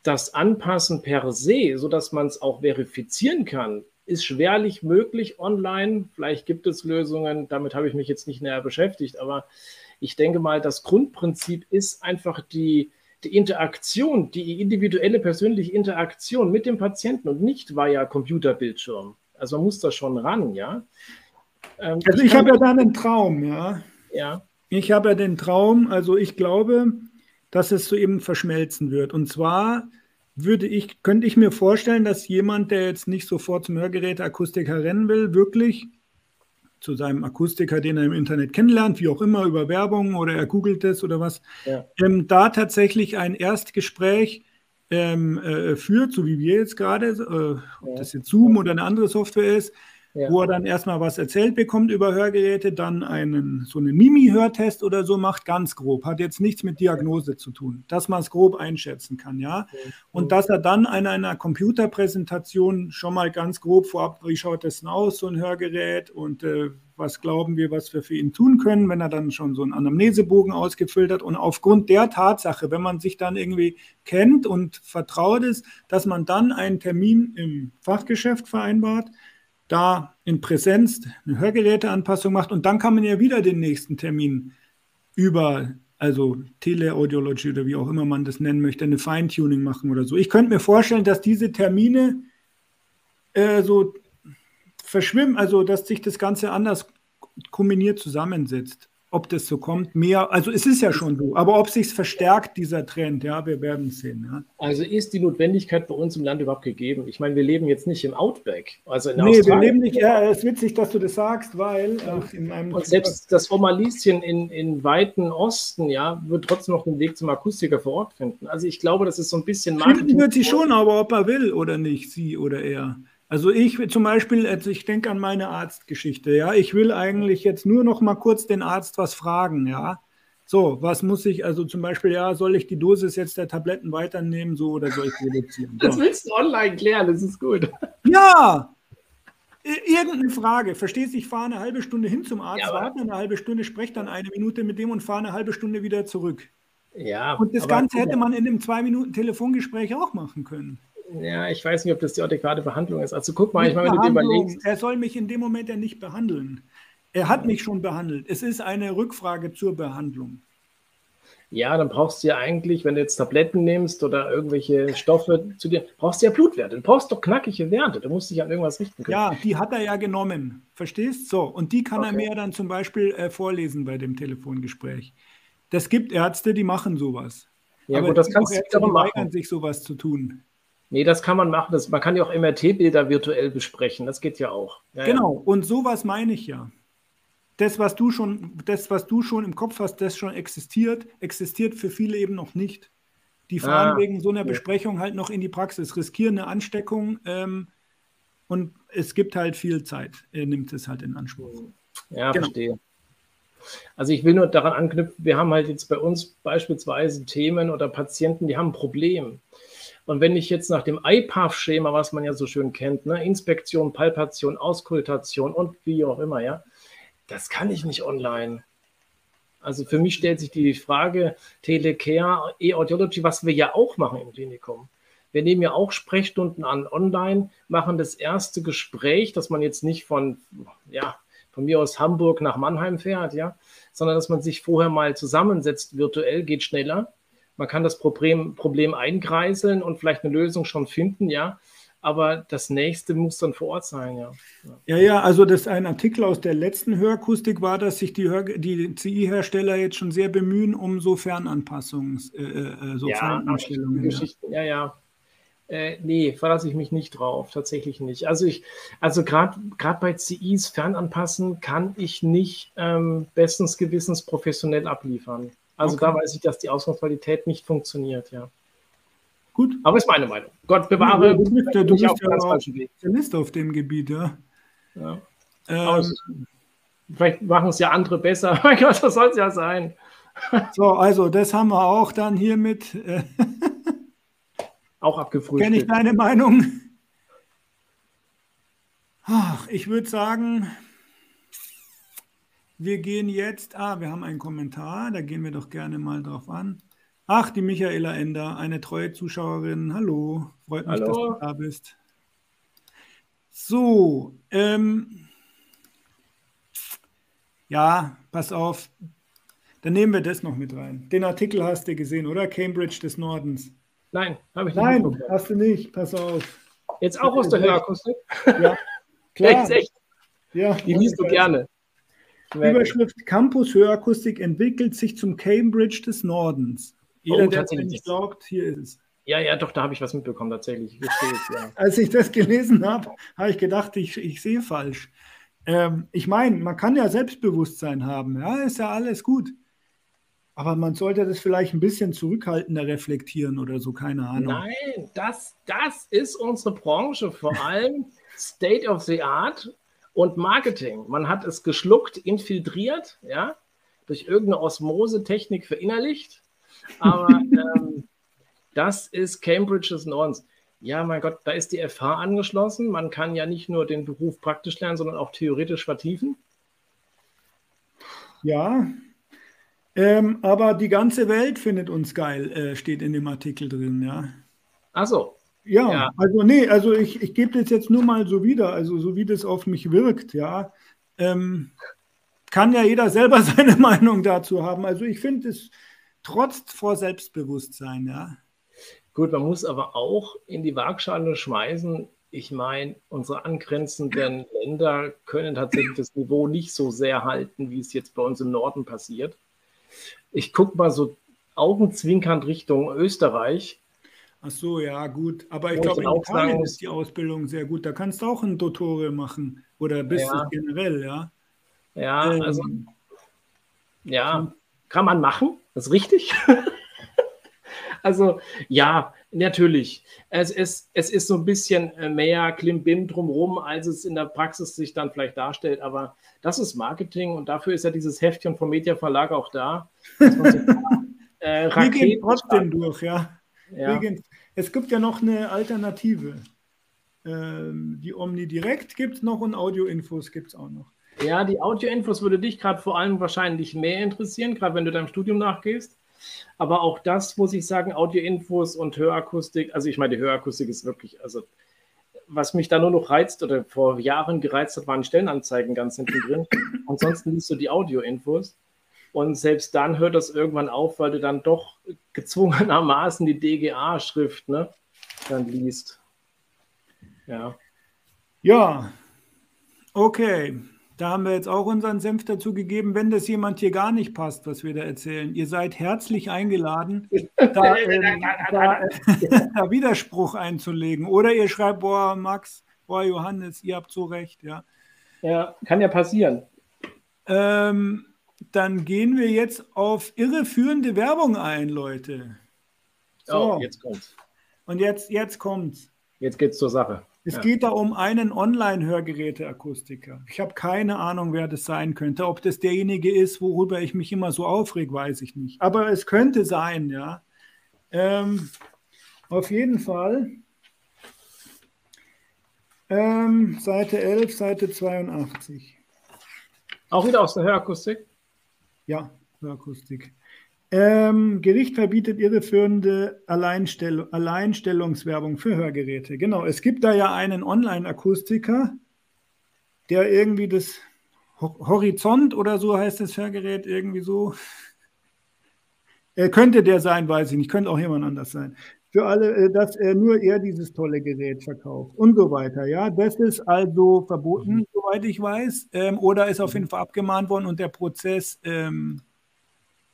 das Anpassen per se, sodass man es auch verifizieren kann, ist schwerlich möglich online. Vielleicht gibt es Lösungen, damit habe ich mich jetzt nicht näher beschäftigt, aber ich denke mal, das Grundprinzip ist einfach die, die Interaktion, die individuelle persönliche Interaktion mit dem Patienten und nicht via Computerbildschirm. Also man muss da schon ran, ja. Ähm, also ich, ich habe ja da einen Traum, ja. Ja. Ich habe ja den Traum, also ich glaube, dass es so eben verschmelzen wird. Und zwar würde ich, könnte ich mir vorstellen, dass jemand, der jetzt nicht sofort zum Hörgeräteakustiker rennen will, wirklich zu seinem Akustiker, den er im Internet kennenlernt, wie auch immer, über Werbung oder er googelt es oder was, ja. ähm, da tatsächlich ein Erstgespräch ähm, äh, führt, so wie wir jetzt gerade, äh, ob das jetzt Zoom oder eine andere Software ist, ja. wo er dann erstmal was erzählt bekommt über Hörgeräte, dann einen so einen Mimi-Hörtest oder so macht, ganz grob. Hat jetzt nichts mit Diagnose zu tun, dass man es grob einschätzen kann, ja. Und dass er dann an einer Computerpräsentation schon mal ganz grob vorab, wie schaut das denn aus, so ein Hörgerät und äh, was glauben wir, was wir für ihn tun können, wenn er dann schon so einen Anamnesebogen ausgefüllt hat. Und aufgrund der Tatsache, wenn man sich dann irgendwie kennt und vertraut ist, dass man dann einen Termin im Fachgeschäft vereinbart, da in Präsenz eine Hörgeräteanpassung macht und dann kann man ja wieder den nächsten Termin über, also Teleaudiology oder wie auch immer man das nennen möchte, eine Feintuning machen oder so. Ich könnte mir vorstellen, dass diese Termine äh, so verschwimmen, also dass sich das Ganze anders kombiniert zusammensetzt ob das so kommt, mehr, also es ist ja schon so, aber ob sich verstärkt, dieser Trend, ja, wir werden sehen. Ja. Also ist die Notwendigkeit bei uns im Land überhaupt gegeben? Ich meine, wir leben jetzt nicht im Outback. Also in nee, Australien. wir leben nicht, ja, es ist witzig, dass du das sagst, weil ach, in einem Und selbst das Formalischen in, in weiten Osten, ja, wird trotzdem noch den Weg zum Akustiker vor Ort finden. Also ich glaube, das ist so ein bisschen Marketing. Finden wird sie schon, aber ob er will oder nicht, sie oder er. Also ich zum Beispiel, also ich denke an meine Arztgeschichte, ja. Ich will eigentlich jetzt nur noch mal kurz den Arzt was fragen, ja. So, was muss ich, also zum Beispiel, ja, soll ich die Dosis jetzt der Tabletten weiternehmen, so oder soll ich reduzieren? So. Das willst du online klären, das ist gut. Ja! Irgendeine Frage. Verstehst du, ich fahre eine halbe Stunde hin zum Arzt, ja, warte eine halbe Stunde, spreche dann eine Minute mit dem und fahre eine halbe Stunde wieder zurück. Ja. Und das Ganze hätte man in einem zwei Minuten Telefongespräch auch machen können. Ja, ich weiß nicht, ob das die adäquate Behandlung ist. Also guck mal, ich meine, wenn du dir überlegst. Er soll mich in dem Moment ja nicht behandeln. Er hat mich schon behandelt. Es ist eine Rückfrage zur Behandlung. Ja, dann brauchst du ja eigentlich, wenn du jetzt Tabletten nimmst oder irgendwelche Stoffe zu dir, brauchst du ja Blutwerte. Du brauchst doch knackige Werte. Du musst dich an irgendwas richten können. Ja, die hat er ja genommen. Verstehst? So, und die kann okay. er mir dann zum Beispiel äh, vorlesen bei dem Telefongespräch. Das gibt Ärzte, die machen sowas. Ja, Aber gut, das kannst du Ärzte, die weigern sich sowas zu tun. Nee, das kann man machen. Das, man kann ja auch MRT-Bilder virtuell besprechen. Das geht ja auch. Ja, genau, ja. und sowas meine ich ja. Das, was du schon, das, was du schon im Kopf hast, das schon existiert, existiert für viele eben noch nicht. Die fahren ah, wegen so einer okay. Besprechung halt noch in die Praxis, riskieren eine Ansteckung ähm, und es gibt halt viel Zeit, er nimmt es halt in Anspruch. Ja, genau. verstehe. Also ich will nur daran anknüpfen, wir haben halt jetzt bei uns beispielsweise Themen oder Patienten, die haben ein Problem. Und wenn ich jetzt nach dem IPAF-Schema, was man ja so schön kennt, ne, Inspektion, Palpation, Auskultation und wie auch immer, ja, das kann ich nicht online. Also für mich stellt sich die Frage Telecare, E-Audiology, was wir ja auch machen im Klinikum. Wir nehmen ja auch Sprechstunden an online, machen das erste Gespräch, dass man jetzt nicht von, ja, von mir aus Hamburg nach Mannheim fährt, ja, sondern dass man sich vorher mal zusammensetzt virtuell, geht schneller man kann das Problem, Problem eingreiseln und vielleicht eine Lösung schon finden, ja. Aber das nächste muss dann vor Ort sein, ja. Ja, ja, also das ein Artikel aus der letzten Hörakustik war, dass sich die, Hör die CI-Hersteller jetzt schon sehr bemühen, um so Fernanpassungs, äh, äh, so ja, Ferneinstellungen. Ja. ja, ja. Äh, nee, verlasse ich mich nicht drauf, tatsächlich nicht. Also ich, also gerade bei CIs Fernanpassen kann ich nicht ähm, bestens Gewissens professionell abliefern. Also okay. da weiß ich, dass die Ausgangsqualität nicht funktioniert, ja. Gut. Aber ist meine Meinung. Gott bewahre. Du bist, ja, du bist ja auch Spezialist auf dem Gebiet, ja. ja. Ähm, vielleicht machen es ja andere besser. mein Gott, das soll es ja sein. so, also das haben wir auch dann hiermit. Äh, auch abgefrühstückt. Kenne ich deine Meinung? Ach, ich würde sagen, wir gehen jetzt, ah, wir haben einen Kommentar, da gehen wir doch gerne mal drauf an. Ach, die Michaela Ender, eine treue Zuschauerin. Hallo, freut mich, Hallo. dass du da bist. So, ähm, ja, pass auf, dann nehmen wir das noch mit rein. Den Artikel hast du gesehen, oder? Cambridge des Nordens. Nein, habe ich nicht. Nein, hast du nicht, pass auf. Jetzt auch aus der Hörakustik? Ja, klar. echt? Ja, die liest du gerne. Überschrift Campus Hörakustik entwickelt sich zum Cambridge des Nordens. Jeder, oh, der es nicht glaubt, hier ist es. Ja, ja, doch, da habe ich was mitbekommen, tatsächlich. Ich ja. Als ich das gelesen habe, habe ich gedacht, ich, ich sehe falsch. Ähm, ich meine, man kann ja Selbstbewusstsein haben, ja, ist ja alles gut. Aber man sollte das vielleicht ein bisschen zurückhaltender reflektieren oder so, keine Ahnung. Nein, das, das ist unsere Branche, vor allem State of the Art und Marketing. Man hat es geschluckt, infiltriert, ja, durch irgendeine Osmose-Technik verinnerlicht. Aber ähm, das ist Cambridges Nordens. Ja, mein Gott, da ist die FH angeschlossen. Man kann ja nicht nur den Beruf praktisch lernen, sondern auch theoretisch vertiefen. Ja, ähm, aber die ganze Welt findet uns geil, äh, steht in dem Artikel drin, ja. Ach so, ja, ja, also nee, also ich, ich gebe das jetzt nur mal so wieder, also so wie das auf mich wirkt, ja. Ähm, kann ja jeder selber seine Meinung dazu haben. Also ich finde es trotzt vor Selbstbewusstsein, ja. Gut, man muss aber auch in die Waagschale schmeißen, ich meine, unsere angrenzenden Länder können tatsächlich das Niveau nicht so sehr halten, wie es jetzt bei uns im Norden passiert. Ich gucke mal so augenzwinkernd Richtung Österreich. Ach so, ja, gut. Aber ich glaube, in Italien sagen, ist die Ausbildung sehr gut. Da kannst du auch ein Dottore machen. Oder bist ja. du generell, ja? Ja, ähm, also. Ja, kann man machen. Das ist richtig. also, ja, natürlich. Es ist, es ist so ein bisschen äh, mehr Klimbim drumherum, als es in der Praxis sich dann vielleicht darstellt. Aber das ist Marketing und dafür ist ja dieses Heftchen vom Media Verlag auch da. Dass man so, äh, Wir gehen trotzdem durch, ja. Ja. Es gibt ja noch eine Alternative. Ähm, die Omni Direkt gibt es noch und Audio-Infos gibt es auch noch. Ja, die Audio-Infos würde dich gerade vor allem wahrscheinlich mehr interessieren, gerade wenn du deinem Studium nachgehst. Aber auch das muss ich sagen, Audio-Infos und Hörakustik, also ich meine, die Hörakustik ist wirklich, also was mich da nur noch reizt oder vor Jahren gereizt hat, waren Stellenanzeigen ganz hinten drin. Ansonsten liest du die Audio-Infos. Und selbst dann hört das irgendwann auf, weil du dann doch gezwungenermaßen die DGA-Schrift ne, dann liest. Ja. Ja, okay. Da haben wir jetzt auch unseren Senf dazu gegeben. Wenn das jemand hier gar nicht passt, was wir da erzählen, ihr seid herzlich eingeladen, da, ähm, da, da, Widerspruch einzulegen. Oder ihr schreibt, boah, Max, boah, Johannes, ihr habt so recht, ja. Ja, kann ja passieren. Ähm, dann gehen wir jetzt auf irreführende Werbung ein, Leute. So. Oh, jetzt kommt's. Und jetzt, jetzt kommt's. Jetzt geht's zur Sache. Es ja. geht da um einen Online-Hörgeräteakustiker. Ich habe keine Ahnung, wer das sein könnte. Ob das derjenige ist, worüber ich mich immer so aufreg, weiß ich nicht. Aber es könnte sein, ja. Ähm, auf jeden Fall. Ähm, Seite 11, Seite 82. Auch wieder aus der Hörakustik? Ja, Hörakustik. Ähm, Gericht verbietet irreführende Alleinstell Alleinstellungswerbung für Hörgeräte. Genau, es gibt da ja einen Online-Akustiker, der irgendwie das Horizont oder so heißt das Hörgerät, irgendwie so. Er könnte der sein, weiß ich nicht, könnte auch jemand anders sein. Für alle, äh, dass er nur er dieses tolle Gerät verkauft und so weiter. Ja, das ist also verboten, mhm. soweit ich weiß, ähm, oder ist auf jeden Fall abgemahnt worden und der Prozess ähm,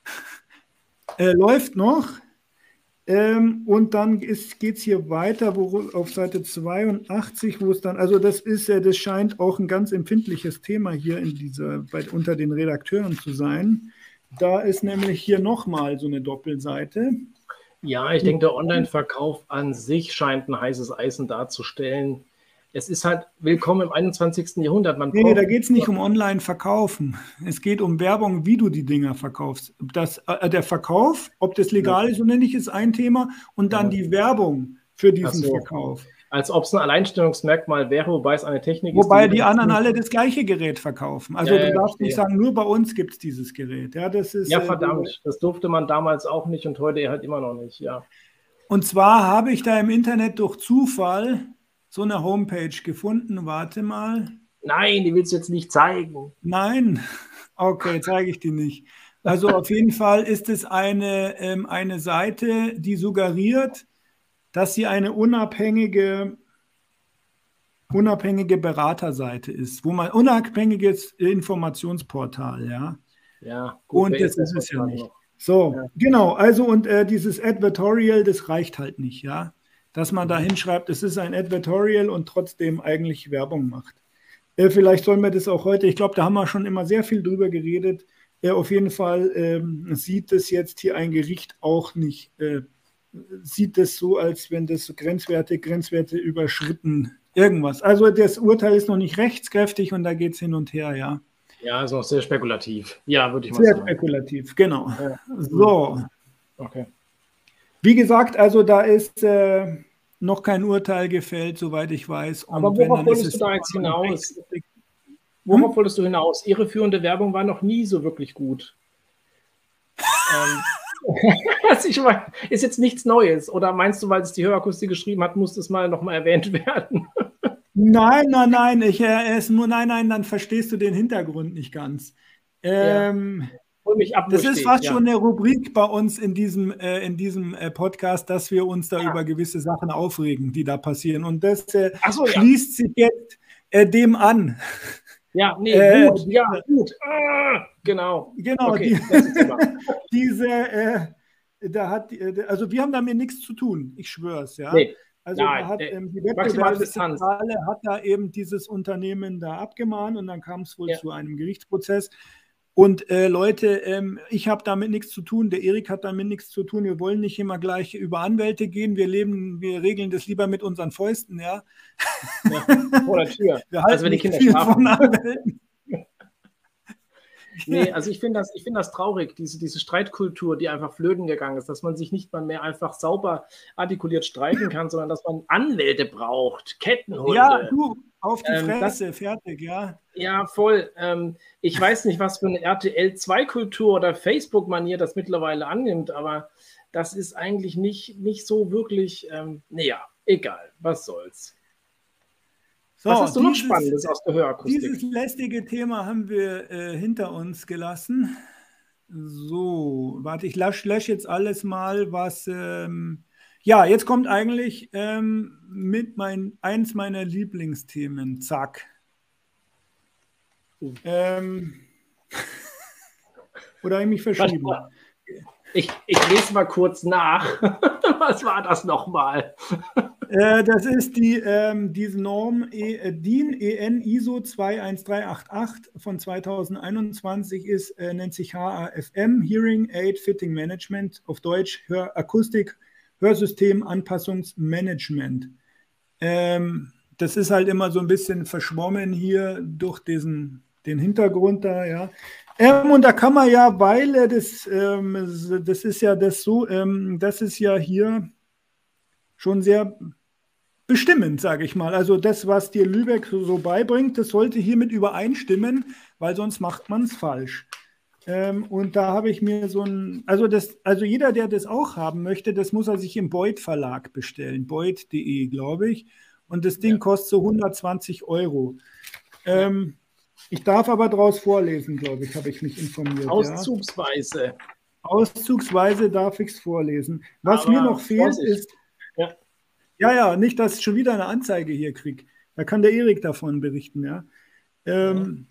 äh, läuft noch. Ähm, und dann geht es hier weiter wo, auf Seite 82, wo es dann, also das ist ja, das scheint auch ein ganz empfindliches Thema hier in dieser, bei, unter den Redakteuren zu sein. Da ist nämlich hier nochmal so eine Doppelseite. Ja, ich denke, der Online-Verkauf an sich scheint ein heißes Eisen darzustellen es ist halt willkommen im 21. Jahrhundert. Man nee, da geht es nicht um Online-Verkaufen. Es geht um Werbung, wie du die Dinger verkaufst. Das, äh, der Verkauf, ob das legal ja. ist oder nicht, ist ein Thema. Und dann ja. die Werbung für diesen so. Verkauf. Als ob es ein Alleinstellungsmerkmal wäre, wobei es eine Technik wobei ist. Wobei die, anderen alle das gleiche Gerät verkaufen. Also ja, du darfst nicht sagen, nur bei uns gibt es dieses Gerät. Ja, das ist, ja äh, verdammt. Äh, das durfte man damals auch nicht und heute halt immer noch nicht, ja. Und zwar habe ich da im Internet durch Zufall so eine Homepage gefunden. Warte mal. Nein, die willst du jetzt nicht zeigen. Nein, okay, zeige ich die nicht. Also auf jeden Fall ist es eine, ähm, eine Seite, die suggeriert, dass sie eine unabhängige, unabhängige Beraterseite ist, wo man unabhängiges Informationsportal, ja. Ja, gut, und das ist es ja nicht. So, ja. genau, also und äh, dieses Advertorial, das reicht halt nicht, ja dass man da hinschreibt, es ist ein Advertorial und trotzdem eigentlich Werbung macht. Äh, vielleicht sollen wir das auch heute, ich glaube, da haben wir schon immer sehr viel drüber geredet. Äh, auf jeden Fall ähm, sieht es jetzt hier ein Gericht auch nicht, äh, sieht es so, als wenn das so Grenzwerte, Grenzwerte überschritten, irgendwas. Also das Urteil ist noch nicht rechtskräftig und da geht es hin und her, ja. Ja, ist auch sehr spekulativ. Ja, würde ich mal sehr sagen. Sehr spekulativ, genau. Ja. So. Okay. Wie gesagt, also da ist äh, noch kein Urteil gefällt, soweit ich weiß. Und Aber worauf wolltest du da jetzt hinaus? Worauf hm? wolltest du hinaus? Irreführende Werbung war noch nie so wirklich gut. ähm, meine, ist jetzt nichts Neues. Oder meinst du, weil es die Hörakustik geschrieben hat, muss es mal nochmal erwähnt werden? nein, nein, nein. Ich, äh, es nur, nein, nein, dann verstehst du den Hintergrund nicht ganz. Ähm, ja. ab. Das ist fast ja. schon eine Rubrik bei uns in diesem, äh, in diesem äh, Podcast, dass wir uns da ja. über gewisse Sachen aufregen, die da passieren. Und das äh, so, schließt sich jetzt äh, dem an. Ja, nee, äh, gut, ja, gut. Ah, genau. Genau, okay, die, diese, äh, da hat, also wir haben damit nichts zu tun, ich schwöre es, ja. Nee. Also ja, hat, ähm, die Wettbewerbszentrale hat da eben dieses Unternehmen da abgemahnt und dann kam es wohl ja. zu einem Gerichtsprozess. Und äh, Leute, ähm, ich habe damit nichts zu tun, der Erik hat damit nichts zu tun. Wir wollen nicht immer gleich über Anwälte gehen. Wir leben, wir regeln das lieber mit unseren Fäusten, ja. ja vor der Tür. Wir halten also wenn die Kinder schlafen. Nee, also ich finde das, find das traurig, diese, diese Streitkultur, die einfach flöten gegangen ist, dass man sich nicht mal mehr einfach sauber artikuliert streiten kann, sondern dass man Anwälte braucht, Kettenhunde. Ja, du, auf die ähm, Fresse, das, fertig, ja. Ja, voll. Ähm, ich weiß nicht, was für eine RTL-2-Kultur oder Facebook-Manier das mittlerweile annimmt, aber das ist eigentlich nicht, nicht so wirklich, ähm, naja, egal, was soll's. So, Was hast du dieses, noch Spannendes aus der Hörakustik? Dieses lästige Thema haben wir äh, hinter uns gelassen. So, warte, ich lösche lösch jetzt alles mal, was. Ähm, ja, jetzt kommt eigentlich ähm, mit mein, eins meiner Lieblingsthemen. Zack. Ähm, oder habe ich mich verschrieben? Ich, ich lese mal kurz nach. Was war das nochmal? Äh, das ist die, ähm, diese Norm e, äh, DIN EN ISO 21388 von 2021 ist, äh, nennt sich HAFM, Hearing Aid Fitting Management, auf Deutsch Hör Akustik, Hörsystem Anpassungsmanagement. Ähm, das ist halt immer so ein bisschen verschwommen hier durch diesen, den Hintergrund da, ja. Ähm, und da kann man ja, weil äh, das, ähm, das ist ja das so, ähm, das ist ja hier schon sehr bestimmend, sage ich mal. Also das, was dir Lübeck so beibringt, das sollte hiermit übereinstimmen, weil sonst macht man es falsch. Ähm, und da habe ich mir so ein, also das, also jeder, der das auch haben möchte, das muss er sich im Beuth Verlag bestellen, beuth.de, glaube ich. Und das Ding ja. kostet so 120 Euro. Ähm, ich darf aber daraus vorlesen, glaube ich, habe ich mich informiert. Auszugsweise. Ja. Auszugsweise darf ich es vorlesen. Was aber mir noch fehlt, ist ja, ja, nicht, dass ich schon wieder eine Anzeige hier kriege. Da kann der Erik davon berichten, ja. Ähm,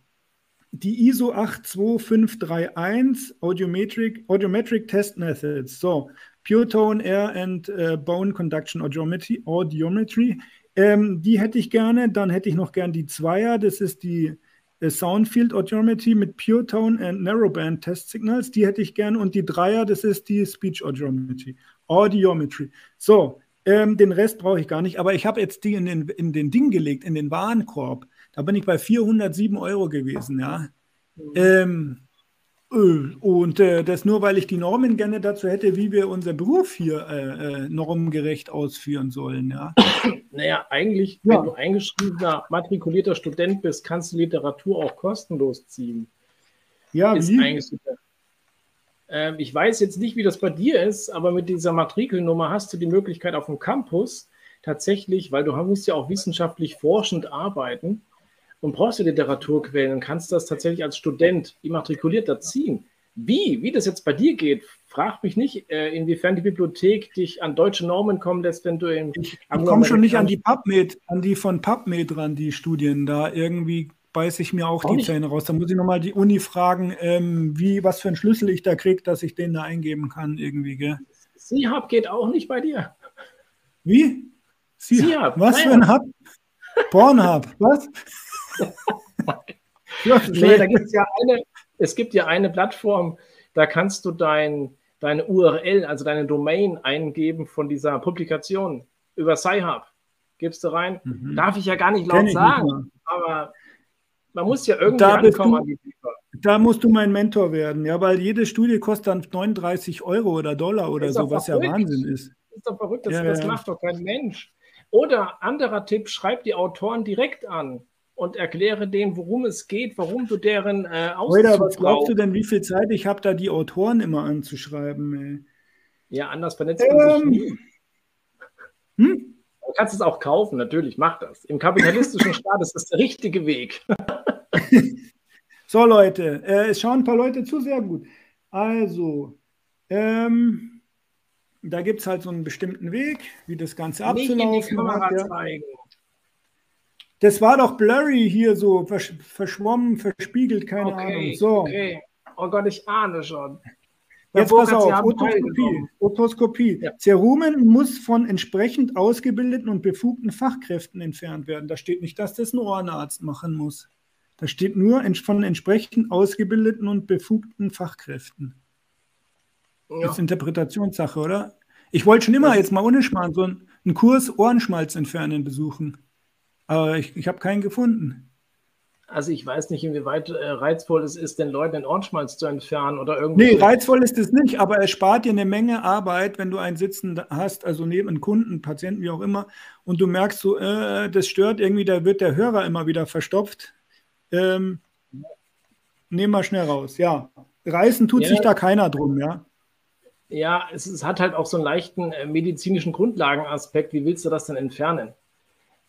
die ISO 82531 Audiometric, Audiometric Test Methods. So, Pure Tone, Air and uh, Bone Conduction Audiometry. Audiometry. Ähm, die hätte ich gerne. Dann hätte ich noch gern die Zweier. Das ist die äh, Soundfield Audiometry mit Pure Tone and Narrowband Test Signals. Die hätte ich gerne. Und die Dreier, das ist die Speech Audiometry. Audiometry. So, ähm, den Rest brauche ich gar nicht, aber ich habe jetzt die in den, in den Ding gelegt, in den Warenkorb. Da bin ich bei 407 Euro gewesen, ja. Mhm. Ähm, äh, und äh, das nur, weil ich die Normen gerne dazu hätte, wie wir unser Beruf hier äh, äh, normgerecht ausführen sollen, ja. Naja, eigentlich, ja. wenn du eingeschriebener, matrikulierter Student bist, kannst du Literatur auch kostenlos ziehen. Ja, ist wie? eigentlich super. Ähm, ich weiß jetzt nicht, wie das bei dir ist, aber mit dieser Matrikelnummer hast du die Möglichkeit auf dem Campus tatsächlich, weil du musst ja auch wissenschaftlich forschend arbeiten und brauchst ja Literaturquellen und kannst das tatsächlich als Student immatrikulierter ziehen. Wie, wie das jetzt bei dir geht, frag mich nicht, äh, inwiefern die Bibliothek dich an deutsche Normen kommen lässt, wenn du in. Ich, ich komme schon nicht an die PubMed, an die von PubMed ran, die Studien da irgendwie beiße ich mir auch, auch die nicht. Zähne raus. Da muss ich nochmal die Uni fragen, ähm, wie, was für einen Schlüssel ich da kriege, dass ich den da eingeben kann irgendwie. Gell? C-Hub geht auch nicht bei dir. Wie? C-Hub. Was für ein Hub? Pornhub. Was? nee, da gibt's ja eine, es gibt ja eine Plattform, da kannst du dein, deine URL, also deine Domain eingeben von dieser Publikation über Sci-Hub. Gibst du rein. Mhm. Darf ich ja gar nicht laut sagen, nicht aber man muss ja irgendwie da ankommen Bücher. Da musst du mein Mentor werden, ja, weil jede Studie kostet dann 39 Euro oder Dollar oder so, was ja Wahnsinn ist. Das ist doch verrückt, das, ja, das ja. macht doch kein Mensch. Oder anderer Tipp, schreib die Autoren direkt an und erkläre denen, worum es geht, warum du deren äh, Oder was glaubst du denn, wie viel Zeit ich habe, da die Autoren immer anzuschreiben? Ey? Ja, anders vernetzt man ähm, sich nie. Hm? Du kannst es auch kaufen, natürlich, mach das. Im kapitalistischen Staat ist das der richtige Weg. so, Leute, äh, es schauen ein paar Leute zu, sehr gut. Also, ähm, da gibt es halt so einen bestimmten Weg, wie das Ganze abzulaufen hat. Das war doch blurry hier so, versch verschwommen, verspiegelt, keine okay, Ahnung. So. Okay. Oh Gott, ich ahne schon. Jetzt pass auf, Otoskopie. Otoskopie. Ja. Cerumen muss von entsprechend ausgebildeten und befugten Fachkräften entfernt werden. Da steht nicht, dass das ein Ohrenarzt machen muss. Da steht nur von entsprechend ausgebildeten und befugten Fachkräften. Ja. Das ist Interpretationssache, oder? Ich wollte schon immer das jetzt mal ohne Schmarrn so einen Kurs Ohrenschmalz entfernen besuchen. Aber ich, ich habe keinen gefunden. Also ich weiß nicht, inwieweit äh, reizvoll es ist, den Leuten den Ohrenschmalz zu entfernen oder irgendwie. Nee, reizvoll ist es nicht, aber es spart dir eine Menge Arbeit, wenn du einen Sitzen hast, also neben einem Kunden, Patienten, wie auch immer, und du merkst so, äh, das stört irgendwie, da wird der Hörer immer wieder verstopft. Ähm, nehmen wir schnell raus, ja. Reißen tut ja. sich da keiner drum, ja. Ja, es, es, hat halt auch so einen leichten äh, medizinischen Grundlagenaspekt. Wie willst du das denn entfernen?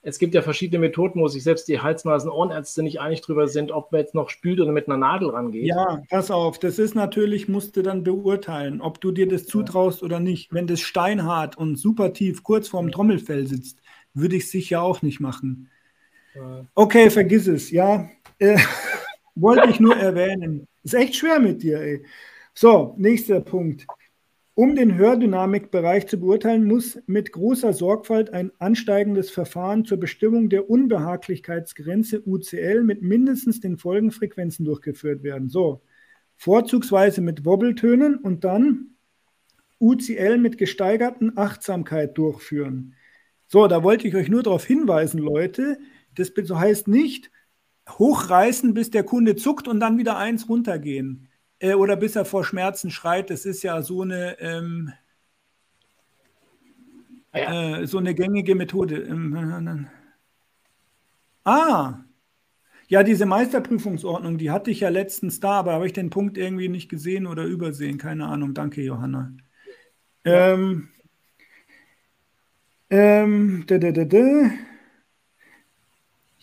Es gibt ja verschiedene Methoden, wo sich selbst die Hals-Nasen-Ohrenärzte nicht einig drüber sind, ob man jetzt noch spült oder mit einer Nadel rangeht. Ja, pass auf, das ist natürlich, musst du dann beurteilen, ob du dir das zutraust oder nicht. Wenn das steinhart und super tief kurz vorm Trommelfell sitzt, würde ich es sicher auch nicht machen. Okay, vergiss es, ja. Äh, wollte ich nur erwähnen. Ist echt schwer mit dir, ey. So, nächster Punkt. Um den Hördynamikbereich zu beurteilen, muss mit großer Sorgfalt ein ansteigendes Verfahren zur Bestimmung der Unbehaglichkeitsgrenze UCL mit mindestens den Folgenfrequenzen durchgeführt werden. So, vorzugsweise mit Wobbeltönen und dann UCL mit gesteigerten Achtsamkeit durchführen. So, da wollte ich euch nur darauf hinweisen, Leute, das heißt nicht hochreißen, bis der Kunde zuckt und dann wieder eins runtergehen äh, oder bis er vor Schmerzen schreit. Das ist ja so eine, ähm, ja. äh, so eine gängige Methode. Ähm, ah, ja, diese Meisterprüfungsordnung, die hatte ich ja letztens da, aber habe ich den Punkt irgendwie nicht gesehen oder übersehen. Keine Ahnung. Danke, Johanna. Ja. Ähm, ähm, da, da, da, da.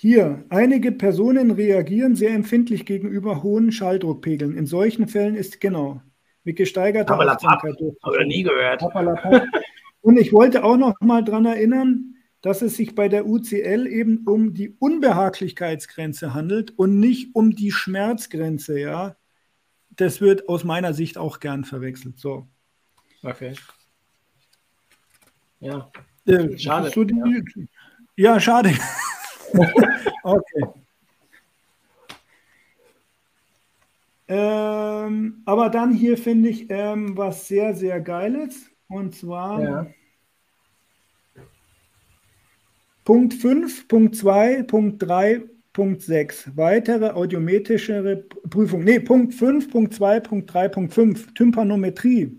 Hier, einige Personen reagieren sehr empfindlich gegenüber hohen Schalldruckpegeln. In solchen Fällen ist genau mit gesteigerter Achtsamkeit. Habe nie gehört. Und ich wollte auch noch mal daran erinnern, dass es sich bei der UCL eben um die Unbehaglichkeitsgrenze handelt und nicht um die Schmerzgrenze. Ja, das wird aus meiner Sicht auch gern verwechselt. So. Okay. Ja. Äh, schade. Die, ja. ja, schade. okay. Ähm, aber dann hier finde ich ähm, was sehr, sehr Geiles. Und zwar ja. Punkt 5, Punkt 2, Punkt 3, Punkt 6. Weitere audiometrische Prüfung. Nee, Punkt 5, Punkt 2, Punkt 3, Punkt 5. Tympanometrie.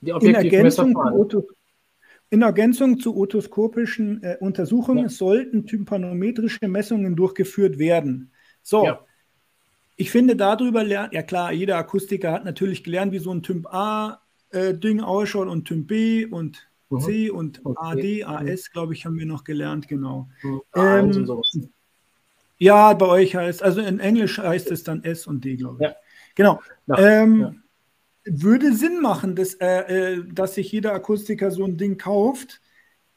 Die In Ergänzung in Ergänzung zu otoskopischen äh, Untersuchungen ja. sollten tympanometrische Messungen durchgeführt werden. So, ja. ich finde darüber lernt, ja klar, jeder Akustiker hat natürlich gelernt, wie so ein Tymp A-Ding äh, ausschaut und Tymp B und mhm. C und okay. AD, AS, glaube ich, haben wir noch gelernt, genau. Mhm. Ähm, ja, bei euch heißt, also in Englisch heißt es dann S und D, glaube ich. Ja. Genau. Ähm, würde Sinn machen, dass, äh, äh, dass sich jeder Akustiker so ein Ding kauft,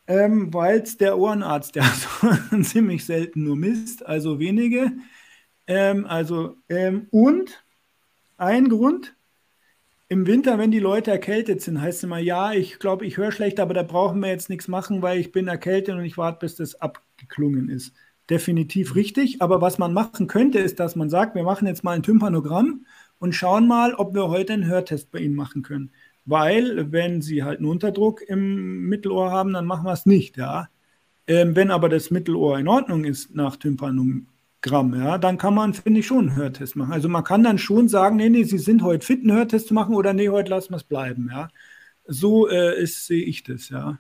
ähm, weil es der Ohrenarzt, der so ziemlich selten nur misst, also wenige. Ähm, also, ähm, und ein Grund, im Winter, wenn die Leute erkältet sind, heißt es immer, ja, ich glaube, ich höre schlecht, aber da brauchen wir jetzt nichts machen, weil ich bin erkältet und ich warte, bis das abgeklungen ist. Definitiv richtig, aber was man machen könnte, ist, dass man sagt, wir machen jetzt mal ein Tympanogramm und schauen mal, ob wir heute einen Hörtest bei Ihnen machen können. Weil, wenn Sie halt einen Unterdruck im Mittelohr haben, dann machen wir es nicht, ja. Ähm, wenn aber das Mittelohr in Ordnung ist nach Tympanogramm, ja, dann kann man, finde ich, schon einen Hörtest machen. Also man kann dann schon sagen, nee, nee, Sie sind heute fit, einen Hörtest zu machen oder nee, heute lassen wir es bleiben, ja. So äh, sehe ich das, ja.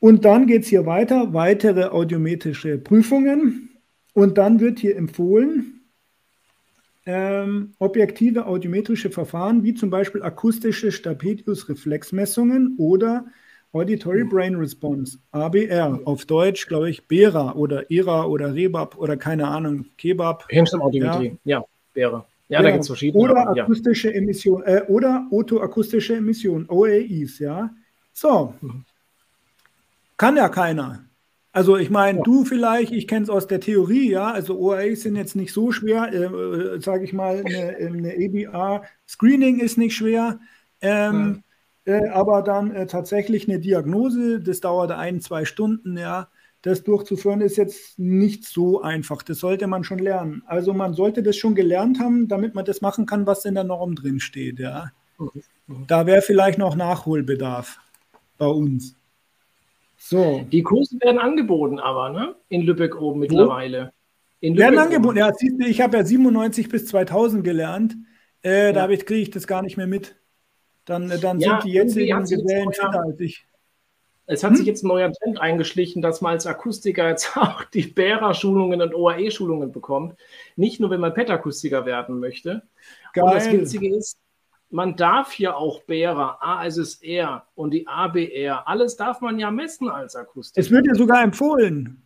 Und dann geht es hier weiter, weitere audiometrische Prüfungen. Und dann wird hier empfohlen, ähm, objektive audiometrische Verfahren, wie zum Beispiel akustische Stapedius-Reflexmessungen oder Auditory Brain Response, ABR, auf Deutsch, glaube ich, BERA oder ERA oder REBAB oder keine Ahnung, Kebab. Hirnstamm-Audiometrie, ja. ja, BERA. Ja, ja, da gibt es verschiedene. Oder akustische ja. Emission, äh, oder otoakustische Emission, OAEs, ja. So. Mhm. Kann ja keiner. Also ich meine, ja. du vielleicht, ich kenne es aus der Theorie, ja, also OAEs sind jetzt nicht so schwer, äh, äh sage ich mal, eine, eine EBA-Screening ist nicht schwer, ähm, äh, aber dann äh, tatsächlich eine Diagnose, das dauert ein, zwei Stunden, ja, das durchzuführen, ist jetzt nicht so einfach. Das sollte man schon lernen. Also man sollte das schon gelernt haben, damit man das machen kann, was in der Norm drin steht. Ja. Da wäre vielleicht noch Nachholbedarf bei uns. So. Die Kurse werden angeboten, aber ne? in Lübeck oben mittlerweile. In Lübeck werden angeboten. Ja, siehst du, ich habe ja 97 bis 2000 gelernt. Äh, ja. Da kriege ich das gar nicht mehr mit. Dann, äh, dann ja, sind die jetzigen Gesellen fitter als ich. Es hat hm? sich jetzt ein neuer Trend eingeschlichen, dass man als Akustiker jetzt auch die Bärer-Schulungen und OAE-Schulungen bekommt. Nicht nur, wenn man Pet-Akustiker werden möchte. Geil. Und das Witzige ist, man darf hier auch Bärer, ASSR und die ABR, alles darf man ja messen als Akustiker. Es wird ja sogar empfohlen.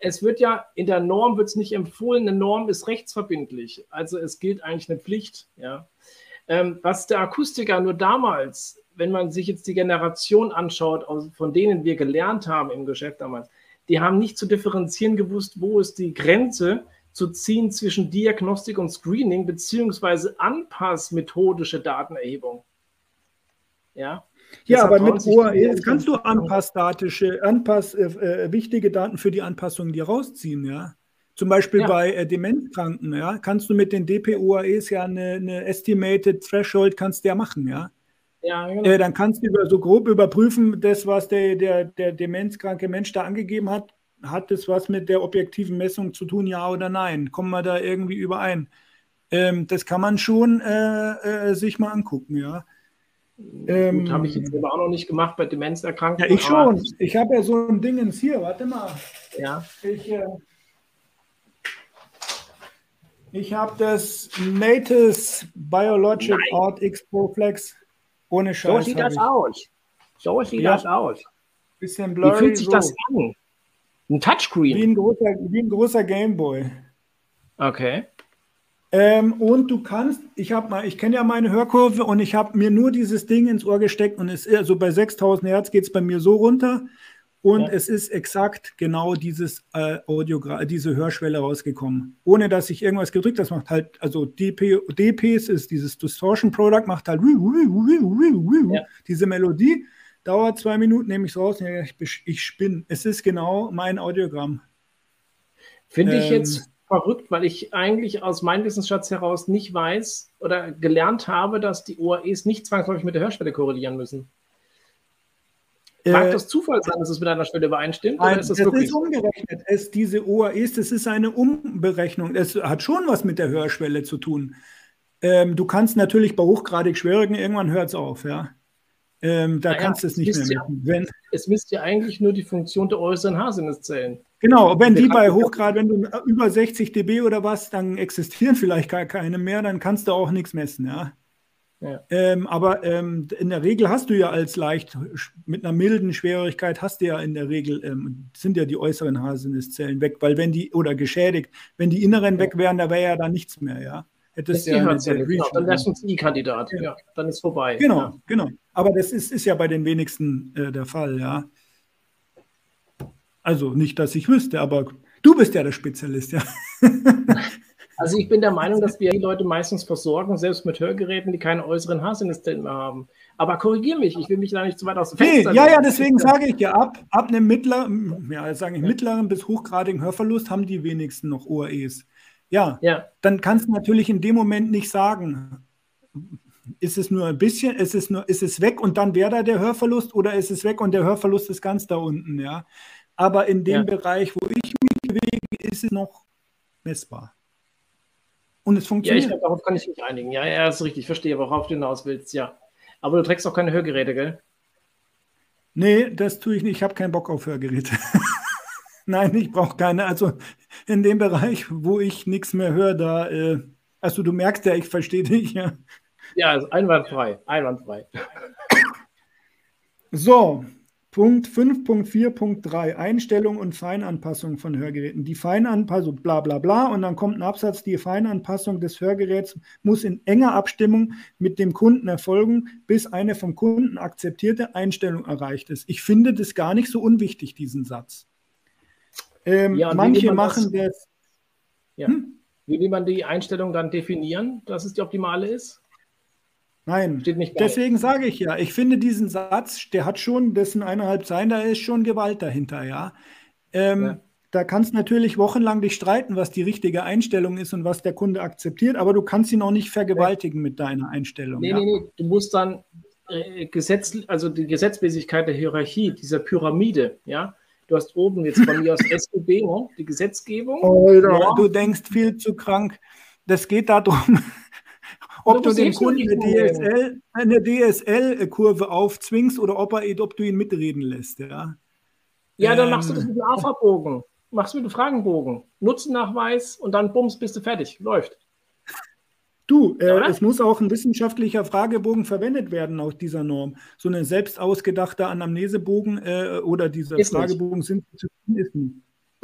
Es wird ja, in der Norm wird es nicht empfohlen, eine Norm ist rechtsverbindlich. Also es gilt eigentlich eine Pflicht. Ja. Ähm, was der Akustiker nur damals wenn man sich jetzt die Generation anschaut, von denen wir gelernt haben im Geschäft damals, die haben nicht zu differenzieren gewusst, wo ist die Grenze zu ziehen zwischen Diagnostik und Screening beziehungsweise anpassmethodische Datenerhebung. Ja, ja, aber mit OAS kannst du anpassdatische, anpass, äh, äh, wichtige Daten für die Anpassung dir rausziehen, ja. Zum Beispiel ja. bei äh, Demenzkranken, ja, kannst du mit den DPOAEs ja eine, eine Estimated Threshold kannst du ja machen, ja. Ja, genau. äh, dann kannst du über, so grob überprüfen, das, was der, der, der demenzkranke Mensch da angegeben hat, hat das was mit der objektiven Messung zu tun, ja oder nein? Kommen wir da irgendwie überein? Ähm, das kann man schon äh, äh, sich mal angucken, ja. Ähm, habe ich jetzt aber auch noch nicht gemacht bei Demenzerkrankungen. Ja, ich schon. Ich habe ja so ein Dingens hier, warte mal. Ja. Ich, äh, ich habe das Natus Biologic Nein. Art X Pro Flex. Ohne Scheiß. So sieht das ich. aus. So sieht ja. das aus. Bisschen blurry. Wie fühlt sich so. das an? Ein Touchscreen. Wie ein großer, wie ein großer Gameboy. Okay. Ähm, und du kannst, ich habe mal, ich kenne ja meine Hörkurve und ich habe mir nur dieses Ding ins Ohr gesteckt und es ist also bei 6000 Hertz geht es bei mir so runter und ja. es ist exakt genau dieses äh, Audio, diese Hörschwelle rausgekommen. Ohne dass ich irgendwas gedrückt Das macht halt, also DP, DPs ist dieses Distortion Product, macht halt ja. diese Melodie. Dauert zwei Minuten, nehme ich es raus ich, ich spinne. Es ist genau mein Audiogramm. Finde ähm, ich jetzt verrückt, weil ich eigentlich aus meinem Wissensschatz heraus nicht weiß oder gelernt habe, dass die OAEs nicht zwangsläufig mit der Hörschwelle korrelieren müssen. Mag äh, das Zufall sein, dass es mit einer Schwelle übereinstimmt? Nein, ist das, das ist umgerechnet. Es, diese OAEs, das ist eine Umberechnung. Es hat schon was mit der Hörschwelle zu tun. Ähm, du kannst natürlich bei hochgradig Schwierigen, irgendwann hört es auf, ja. Ähm, da naja, kannst du es nicht mehr ja, Wenn, es misst ja eigentlich nur die Funktion der äußeren Haarsinneszellen. Genau, wenn die bei Hochgrad, wenn du über 60 dB oder was, dann existieren vielleicht gar keine mehr, dann kannst du auch nichts messen, ja. Ähm, aber ähm, in der Regel hast du ja als leicht mit einer milden Schwierigkeit hast du ja in der Regel ähm, sind ja die äußeren Haarsinneszellen weg, weil wenn die oder geschädigt, wenn die inneren ja. weg wären, da wäre ja da nichts mehr, ja. Hättest ja eine, genau, dann wärst du ein I-Kandidat, ja. ja. dann ist vorbei. Genau, ja. genau. Aber das ist, ist ja bei den wenigsten äh, der Fall, ja. Also nicht, dass ich wüsste, aber du bist ja der Spezialist, ja. Also ich bin der Meinung, dass wir die Leute meistens versorgen, selbst mit Hörgeräten, die keine äußeren Haarsinneszellen mehr haben. Aber korrigiere mich, ich will mich da nicht zu weit aus dem Fenster. Nee, ja, ja, deswegen sage ich ja, ab, ab einem mittleren, ja, sage ich, mittleren bis hochgradigen Hörverlust haben die wenigsten noch OAEs. Ja, ja, dann kannst du natürlich in dem Moment nicht sagen, ist es nur ein bisschen, ist es, nur, ist es weg und dann wäre da der Hörverlust oder ist es weg und der Hörverlust ist ganz da unten, ja. Aber in dem ja. Bereich, wo ich mich bewege, ist es noch messbar. Und es funktioniert. Ja, ich, darauf kann ich mich einigen. Ja, ja, ist richtig. Ich verstehe, worauf du hinaus willst. Ja. Aber du trägst auch keine Hörgeräte, gell? Nee, das tue ich nicht. Ich habe keinen Bock auf Hörgeräte. Nein, ich brauche keine. Also in dem Bereich, wo ich nichts mehr höre, da. Äh, also du merkst ja, ich verstehe dich. Ja, ja also einwandfrei. Einwandfrei. So, Punkt 5.4.3 Einstellung und Feinanpassung von Hörgeräten. Die Feinanpassung, bla bla bla, und dann kommt ein Absatz, die Feinanpassung des Hörgeräts muss in enger Abstimmung mit dem Kunden erfolgen, bis eine vom Kunden akzeptierte Einstellung erreicht ist. Ich finde das gar nicht so unwichtig, diesen Satz. Ähm, ja, manche machen das. das ja. hm? Wie will man die Einstellung dann definieren, dass es die optimale ist? Nein, deswegen sage ich ja, ich finde diesen Satz, der hat schon, dessen eineinhalb sein, da ist schon Gewalt dahinter, ja. Ähm, ja. Da kannst natürlich wochenlang dich streiten, was die richtige Einstellung ist und was der Kunde akzeptiert, aber du kannst ihn auch nicht vergewaltigen mit deiner Einstellung. Nee, ja. nee, nee, du musst dann äh, Gesetz, also die Gesetzmäßigkeit der Hierarchie, dieser Pyramide, ja. Du hast oben jetzt von mir aus SGB, ne, die Gesetzgebung. Oh, ja. Du denkst viel zu krank. Das geht darum, ob du, dem Kunden eine DSL, eine DSL-Kurve aufzwingst oder ob, er, ob du ihn mitreden lässt. Ja, ja dann ähm, machst du das mit dem AFA-Bogen. Machst du mit dem Fragenbogen. Nutzennachweis und dann bums, bist du fertig. Läuft. Du, äh, es muss auch ein wissenschaftlicher Fragebogen verwendet werden aus dieser Norm. So eine selbst ausgedachte Anamnesebogen äh, oder dieser ist Fragebogen nicht. sind zu ist nicht.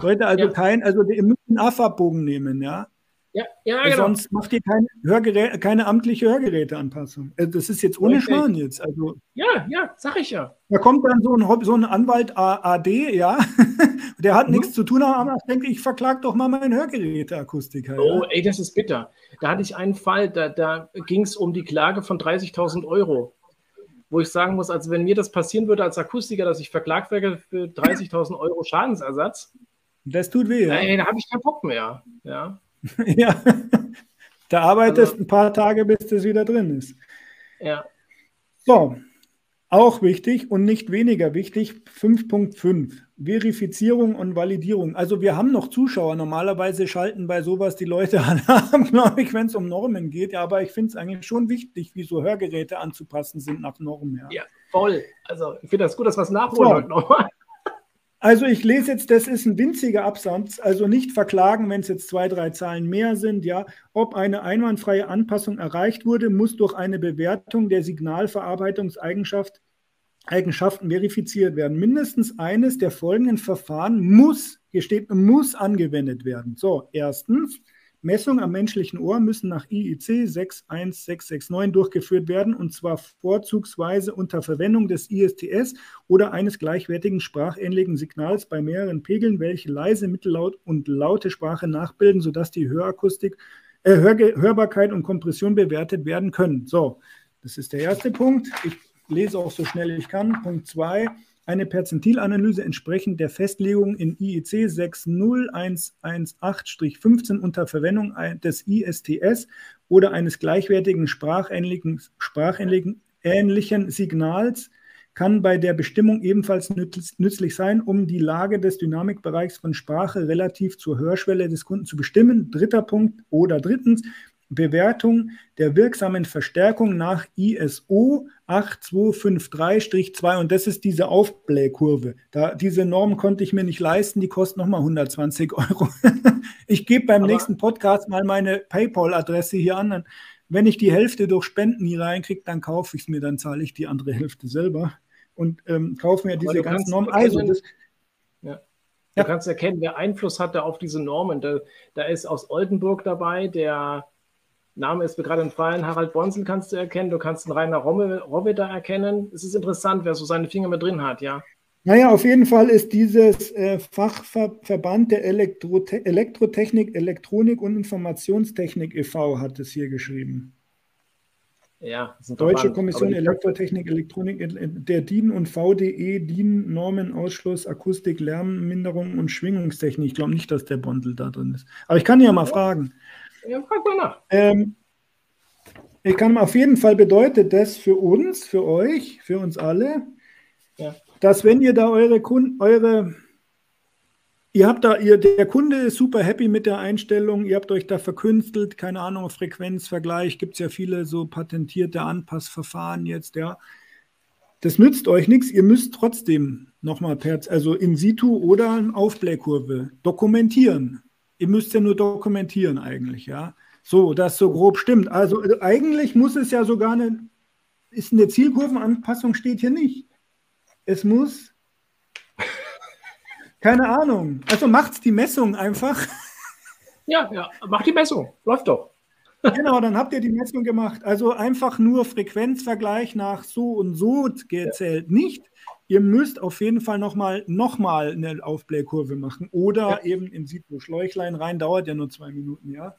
Sollte also ja. kein, also ihr müsst einen AFA-Bogen nehmen, ja. Ja, ja, genau. Sonst macht ihr keine, keine amtliche Hörgeräteanpassung. Äh, das ist jetzt ohne Schmarrn jetzt. Also, ja, ja, sag ich ja. Da kommt dann so ein, so ein Anwalt AD, ja, der hat mhm. nichts zu tun, aber ich denke, ich verklag doch mal meinen Hörgeräteakustiker. Oh, ja. ey, das ist bitter. Da hatte ich einen Fall, da, da ging es um die Klage von 30.000 Euro wo ich sagen muss, als wenn mir das passieren würde als Akustiker, dass ich verklagt werde für 30.000 Euro Schadensersatz. Das tut weh. Ja? da habe ich keinen Bock mehr. Ja. ja, da arbeitest also, ein paar Tage, bis das wieder drin ist. Ja. So, auch wichtig und nicht weniger wichtig, 5.5, Verifizierung und Validierung. Also wir haben noch Zuschauer. Normalerweise schalten bei sowas die Leute an, glaube ich, wenn es um Normen geht. Ja, aber ich finde es eigentlich schon wichtig, wie so Hörgeräte anzupassen sind nach Normen. Ja, ja voll. Also ich finde das gut, dass wir es nachholen so. heute nochmal. Also ich lese jetzt, das ist ein winziger Absatz, also nicht verklagen, wenn es jetzt zwei, drei Zahlen mehr sind. Ja, ob eine einwandfreie Anpassung erreicht wurde, muss durch eine Bewertung der Signalverarbeitungseigenschaften verifiziert werden. Mindestens eines der folgenden Verfahren muss, hier steht, muss angewendet werden. So, erstens, Messungen am menschlichen Ohr müssen nach IEC 61669 durchgeführt werden und zwar vorzugsweise unter Verwendung des ISTS oder eines gleichwertigen sprachähnlichen Signals bei mehreren Pegeln, welche leise, mittellaut und laute Sprache nachbilden, sodass die Hörakustik, äh, Hör Hörbarkeit und Kompression bewertet werden können. So, das ist der erste Punkt. Ich lese auch so schnell ich kann. Punkt 2 eine Perzentilanalyse entsprechend der Festlegung in IEC 60118-15 unter Verwendung des ISTS oder eines gleichwertigen sprachähnlichen, sprachähnlichen ähnlichen Signals kann bei der Bestimmung ebenfalls nützlich sein, um die Lage des Dynamikbereichs von Sprache relativ zur Hörschwelle des Kunden zu bestimmen. Dritter Punkt oder drittens, Bewertung der wirksamen Verstärkung nach ISO 8253-2 und das ist diese Aufblähkurve. Da, diese Norm konnte ich mir nicht leisten, die kostet nochmal 120 Euro. ich gebe beim Aber nächsten Podcast mal meine PayPal-Adresse hier an. Wenn ich die Hälfte durch Spenden hier reinkriege, dann kaufe ich es mir, dann zahle ich die andere Hälfte selber und ähm, kaufe mir diese ganzen Normen. Also das, ja. Du ja. kannst erkennen, wer Einfluss hatte auf diese Normen. Da, da ist aus Oldenburg dabei, der Name ist mir gerade entfallen. Harald Bonzel kannst du erkennen. Du kannst einen Rainer da erkennen. Es ist interessant, wer so seine Finger mit drin hat, ja. Naja, auf jeden Fall ist dieses äh, Fachverband der Elektrote Elektrotechnik, Elektronik und Informationstechnik e.V. hat es hier geschrieben. Ja, Deutsche. Kommission Elektrotechnik, Elektronik, äh, der DIN und VDE, DIN, Normenausschluss, Akustik, Lärmminderung und Schwingungstechnik. Ich glaube nicht, dass der Bondel da drin ist. Aber ich kann ja mal fragen. Ja, frag mal nach. Ähm, ich kann auf jeden Fall bedeutet das für uns, für euch, für uns alle, ja. dass wenn ihr da eure Kunden, eure, ihr habt da, ihr, der Kunde ist super happy mit der Einstellung, ihr habt euch da verkünstelt, keine Ahnung, Frequenzvergleich, gibt es ja viele so patentierte Anpassverfahren jetzt, ja. Das nützt euch nichts, ihr müsst trotzdem nochmal per, also in situ oder Aufblähkurve dokumentieren. Ihr müsst ja nur dokumentieren eigentlich, ja. So, das so grob stimmt. Also, also eigentlich muss es ja sogar eine, ist eine Zielkurvenanpassung steht hier nicht. Es muss Keine Ahnung. Also macht's die Messung einfach. Ja, ja, macht die Messung. Läuft doch. Genau, dann habt ihr die Messung gemacht. Also einfach nur Frequenzvergleich nach so und so gezählt ja. nicht. Ihr müsst auf jeden Fall nochmal noch mal eine Aufblähkurve machen oder ja. eben in Sito Schläuchlein rein, dauert ja nur zwei Minuten, ja.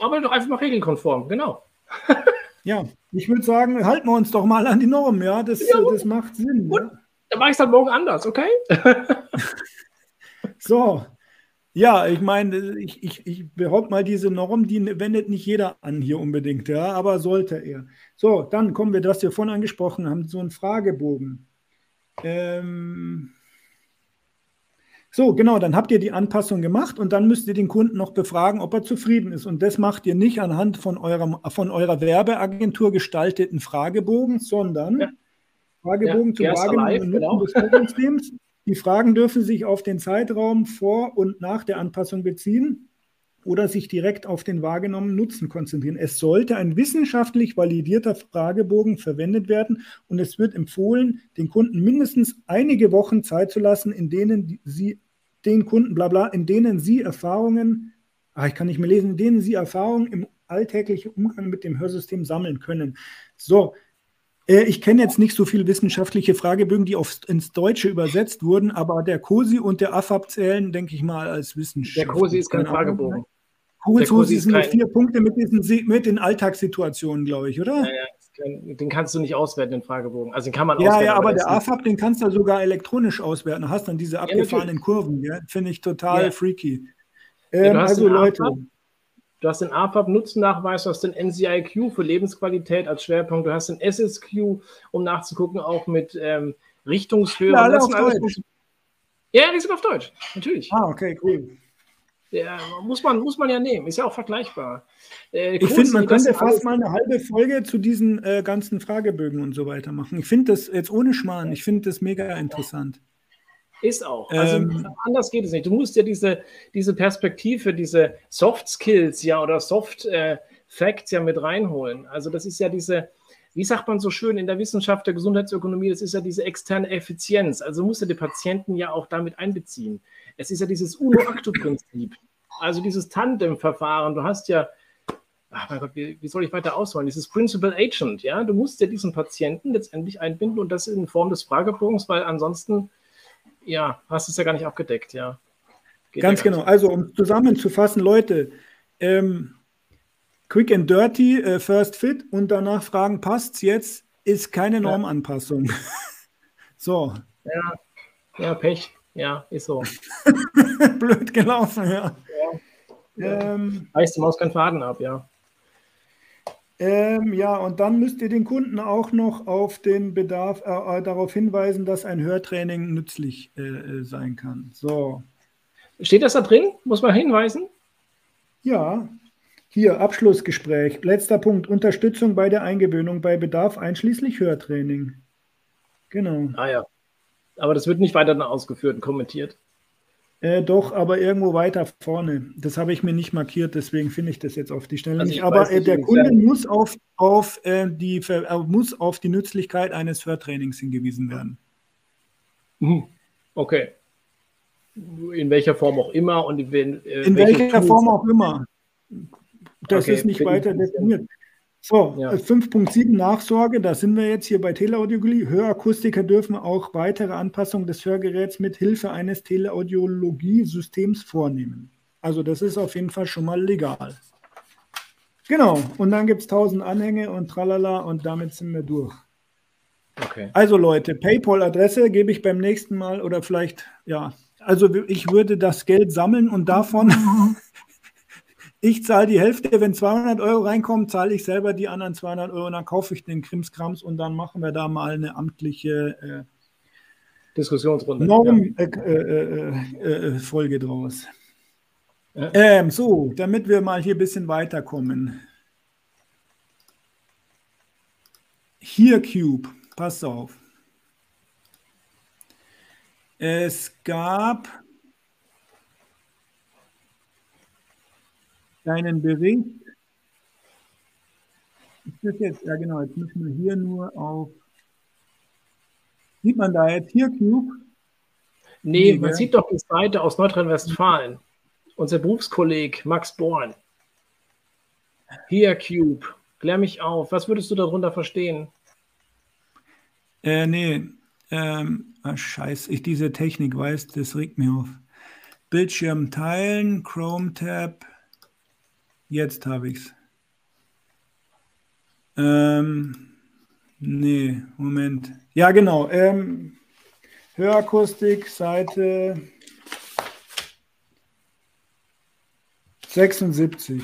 Aber doch einfach mal regelkonform, genau. ja, ich würde sagen, halten wir uns doch mal an die Norm, ja. Das, ja, das macht Sinn. Gut. Ja? Dann mache ich es dann morgen anders, okay? so, ja, ich meine, ich, ich, ich behaupte mal, diese Norm, die wendet nicht jeder an hier unbedingt, ja, aber sollte er. So, dann kommen wir, das wir vorhin angesprochen haben, so einen Fragebogen. Ähm so, genau, dann habt ihr die Anpassung gemacht und dann müsst ihr den Kunden noch befragen, ob er zufrieden ist. Und das macht ihr nicht anhand von, eurem, von eurer Werbeagentur gestalteten Fragebogen, sondern ja. Fragebogen ja, zum wahrgenommenen Nutzen genau. des Ökosystems die Fragen dürfen sich auf den Zeitraum vor und nach der Anpassung beziehen oder sich direkt auf den wahrgenommenen Nutzen konzentrieren. Es sollte ein wissenschaftlich validierter Fragebogen verwendet werden und es wird empfohlen, den Kunden mindestens einige Wochen Zeit zu lassen, in denen sie den Kunden, bla bla, in denen sie Erfahrungen, ach, ich kann nicht mehr lesen, in denen sie Erfahrungen im alltäglichen Umgang mit dem Hörsystem sammeln können. So, äh, ich kenne jetzt nicht so viele wissenschaftliche Fragebögen, die aufs, ins Deutsche übersetzt wurden, aber der COSI und der AFAB zählen, denke ich mal, als Wissenschaft. Der COSI ist kein Fragebogen. Der COSI sind nur vier Punkte mit, diesen, mit den Alltagssituationen, glaube ich, oder? Ja, ja, den kannst du nicht auswerten, den Fragebogen. Also den kann man ja, auswerten. Ja, aber, aber der AFAB, den kannst du sogar elektronisch auswerten. Du hast dann diese abgefahrenen ja, Kurven, ja? finde ich total freaky. Ähm, also Leute. AFAB, Du hast den AFAB-Nutzennachweis, du hast den NCIQ für Lebensqualität als Schwerpunkt, du hast den SSQ, um nachzugucken, auch mit ähm, Richtungshöhe. Ja, alle auf Deutsch. Ja, die sind auf Deutsch, natürlich. Ah, okay, cool. Ja, muss, man, muss man ja nehmen, ist ja auch vergleichbar. Äh, ich finde, man könnte fast mal eine halbe Folge zu diesen äh, ganzen Fragebögen und so weiter machen. Ich finde das jetzt ohne Schmarrn, ich finde das mega interessant. Ist auch. Also ähm, anders geht es nicht. Du musst ja diese, diese Perspektive, diese Soft Skills ja oder Soft äh, Facts ja mit reinholen. Also das ist ja diese, wie sagt man so schön in der Wissenschaft der Gesundheitsökonomie, das ist ja diese externe Effizienz. Also musst du die Patienten ja auch damit einbeziehen. Es ist ja dieses Uno-Acto-Prinzip. Also dieses Tandem-Verfahren. Du hast ja, ach mein Gott, wie, wie, soll ich weiter ausholen? Dieses Principal Agent, ja. Du musst ja diesen Patienten letztendlich einbinden und das in Form des Fragebogens, weil ansonsten ja, hast es ja gar nicht abgedeckt, ja. Geht Ganz ja genau. Also, um zusammenzufassen, Leute, ähm, Quick and Dirty, äh, First Fit und danach fragen, passt's jetzt, ist keine Normanpassung. so. Ja, ja, Pech. Ja, ist so. Blöd gelaufen, ja. ja. Ähm, Reißt die Maus keinen Faden ab, ja. Ähm, ja, und dann müsst ihr den Kunden auch noch auf den Bedarf äh, äh darauf hinweisen, dass ein Hörtraining nützlich äh, äh, sein kann. So. Steht das da drin? Muss man hinweisen? Ja. Hier, Abschlussgespräch. Letzter Punkt. Unterstützung bei der Eingewöhnung bei Bedarf einschließlich Hörtraining. Genau. Ah ja. Aber das wird nicht weiter ausgeführt und kommentiert. Äh, doch, aber irgendwo weiter vorne. Das habe ich mir nicht markiert, deswegen finde ich das jetzt auf die Stelle also nicht. Aber äh, der Kunde sagen. muss auf, auf, äh, die, äh, muss auf die Nützlichkeit eines Hörtrainings hingewiesen werden. Mhm. Okay. In welcher Form auch immer und in, äh, in welcher Form auch immer. Das okay. ist nicht weiter definiert. So, ja. 5.7 äh, Nachsorge, da sind wir jetzt hier bei Teleaudiologie. Hörakustiker dürfen auch weitere Anpassungen des Hörgeräts mit Hilfe eines Teleaudiologie-Systems vornehmen. Also das ist auf jeden Fall schon mal legal. Genau, und dann gibt es 1000 Anhänge und tralala und damit sind wir durch. Okay. Also Leute, PayPal-Adresse gebe ich beim nächsten Mal oder vielleicht, ja, also ich würde das Geld sammeln und davon ich zahle die Hälfte, wenn 200 Euro reinkommen, zahle ich selber die anderen 200 Euro und dann kaufe ich den Krimskrams und dann machen wir da mal eine amtliche äh, Diskussionsrunde. Norm ja. äh, äh, Folge draus. Ja. Ähm, so, damit wir mal hier ein bisschen weiterkommen. Hier Cube, pass auf. Es gab deinen Bericht. Ist das jetzt, ja genau, jetzt müssen wir hier nur auf, sieht man da jetzt hier Cube? Nee, nee man ja. sieht doch die Seite aus Nordrhein-Westfalen. Unser Berufskolleg Max Born. Hier, Cube. Klär mich auf. Was würdest du darunter verstehen? Äh, nee. Ähm, ah, scheiß, ich diese Technik weiß, das regt mir auf. Bildschirm teilen, Chrome Tab. Jetzt habe ich's. Ähm, nee, Moment. Ja, genau. Ähm, Hörakustik, Seite 76.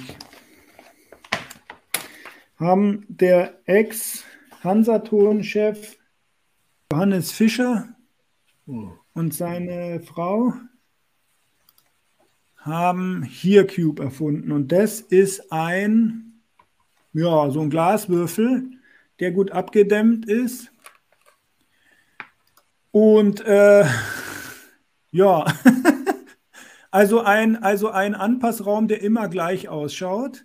Haben der Ex-Hansaton-Chef Johannes Fischer hm. und seine Frau haben HearCube erfunden. Und das ist ein, ja, so ein Glaswürfel, der gut abgedämmt ist. Und äh, ja, also ein, also ein Anpassraum, der immer gleich ausschaut.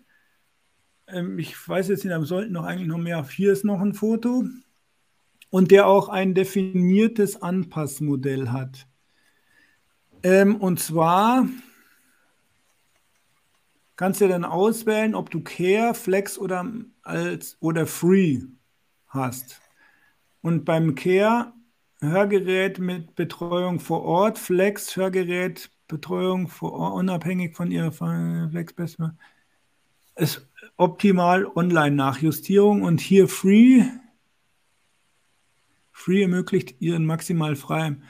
Ähm, ich weiß jetzt nicht, da sollten noch eigentlich noch mehr. Hier ist noch ein Foto. Und der auch ein definiertes Anpassmodell hat. Ähm, und zwar kannst du dann auswählen, ob du Care, Flex oder, als, oder Free hast. Und beim Care Hörgerät mit Betreuung vor Ort, Flex Hörgerät Betreuung vor Ort, unabhängig von ihrer Flex ist optimal Online-Nachjustierung und hier Free Free ermöglicht ihren maximal freien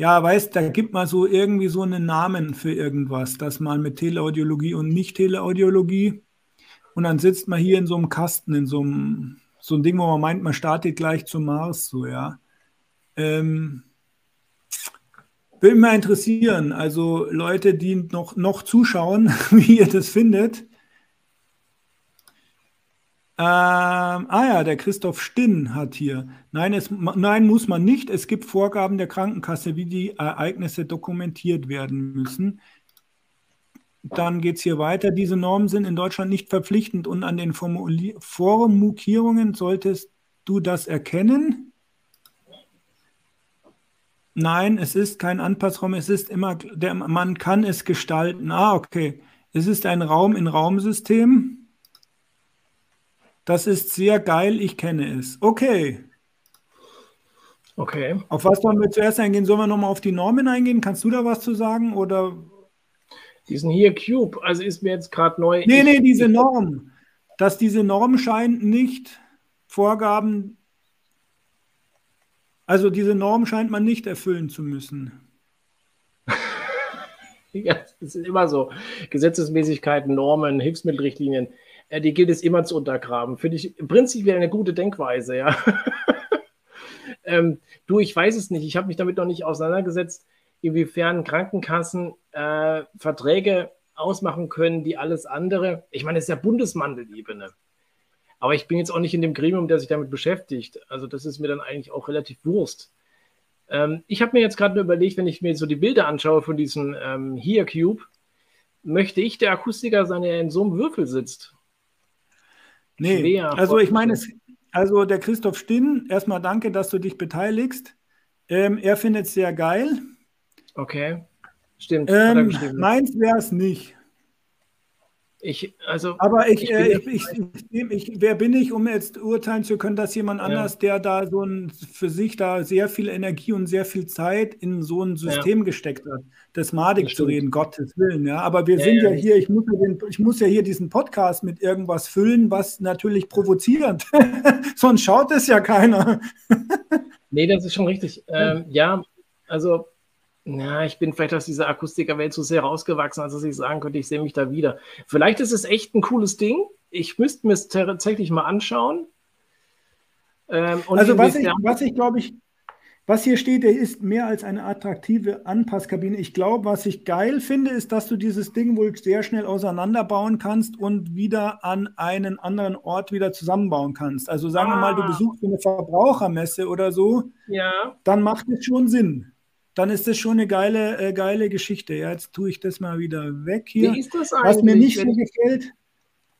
ja, weißt, da gibt man so irgendwie so einen Namen für irgendwas, das mal mit Teleaudiologie und Nicht-Teleaudiologie. Und dann sitzt man hier in so einem Kasten, in so einem, so ein Ding, wo man meint, man startet gleich zum Mars, so, ja. Ähm, würde mich mal interessieren, also Leute, die noch, noch zuschauen, wie ihr das findet. Ähm, ah ja, der Christoph Stinn hat hier. Nein, es, nein, muss man nicht. Es gibt Vorgaben der Krankenkasse, wie die Ereignisse dokumentiert werden müssen. Dann geht es hier weiter. Diese Normen sind in Deutschland nicht verpflichtend und an den Formulierungen solltest du das erkennen. Nein, es ist kein Anpassraum, es ist immer, der, man kann es gestalten. Ah, okay. Es ist ein Raum in Raumsystem. Das ist sehr geil, ich kenne es. Okay. Okay. Auf was wollen wir zuerst eingehen? Sollen wir nochmal auf die Normen eingehen? Kannst du da was zu sagen? Oder? Diesen hier Cube, also ist mir jetzt gerade neu. Nee, nee, diese Norm. Dass diese Norm scheint nicht Vorgaben, also diese Norm scheint man nicht erfüllen zu müssen. ja, es ist immer so. Gesetzesmäßigkeiten, Normen, Hilfsmittelrichtlinien äh, die gilt es immer zu untergraben. Finde ich prinzipiell eine gute Denkweise, ja. ähm, du, ich weiß es nicht. Ich habe mich damit noch nicht auseinandergesetzt, inwiefern Krankenkassen äh, Verträge ausmachen können, die alles andere. Ich meine, es ist ja Bundesmandelebene. Aber ich bin jetzt auch nicht in dem Gremium, der sich damit beschäftigt. Also, das ist mir dann eigentlich auch relativ Wurst. Ähm, ich habe mir jetzt gerade überlegt, wenn ich mir so die Bilder anschaue von diesem ähm, Here Cube, möchte ich der Akustiker sein, der in so einem Würfel sitzt? Nee, also ich meine, es, also der Christoph Stinn, erstmal danke, dass du dich beteiligst. Ähm, er findet es sehr geil. Okay, stimmt. Ähm, meins wäre es nicht. Ich, also, Aber ich, ich, äh, ich, ich, wer bin ich, um jetzt urteilen zu können, dass jemand anders, ja. der da so ein, für sich da sehr viel Energie und sehr viel Zeit in so ein System ja. gesteckt hat, das madig das zu reden, Gottes Willen. Ja, aber wir ja, sind ja, hier, ich muss ja, den, ich muss ja hier diesen Podcast mit irgendwas füllen, was natürlich provozierend. Sonst schaut es ja keiner. nee, das ist schon richtig. Ähm, ja, also ja, ich bin vielleicht aus dieser Akustikerwelt zu sehr rausgewachsen, als dass ich sagen könnte, ich sehe mich da wieder. Vielleicht ist es echt ein cooles Ding. Ich müsste mir es tatsächlich mal anschauen. Ähm, also was ich, was ich glaube ich, was hier steht, der ist mehr als eine attraktive Anpasskabine. Ich glaube, was ich geil finde, ist, dass du dieses Ding wohl sehr schnell auseinanderbauen kannst und wieder an einen anderen Ort wieder zusammenbauen kannst. Also sagen ah. wir mal, du ah. besuchst eine Verbrauchermesse oder so, ja. dann macht es schon Sinn dann ist das schon eine geile, äh, geile Geschichte. Ja, jetzt tue ich das mal wieder weg hier. Wie ist das eigentlich? Was mir nicht so gefällt,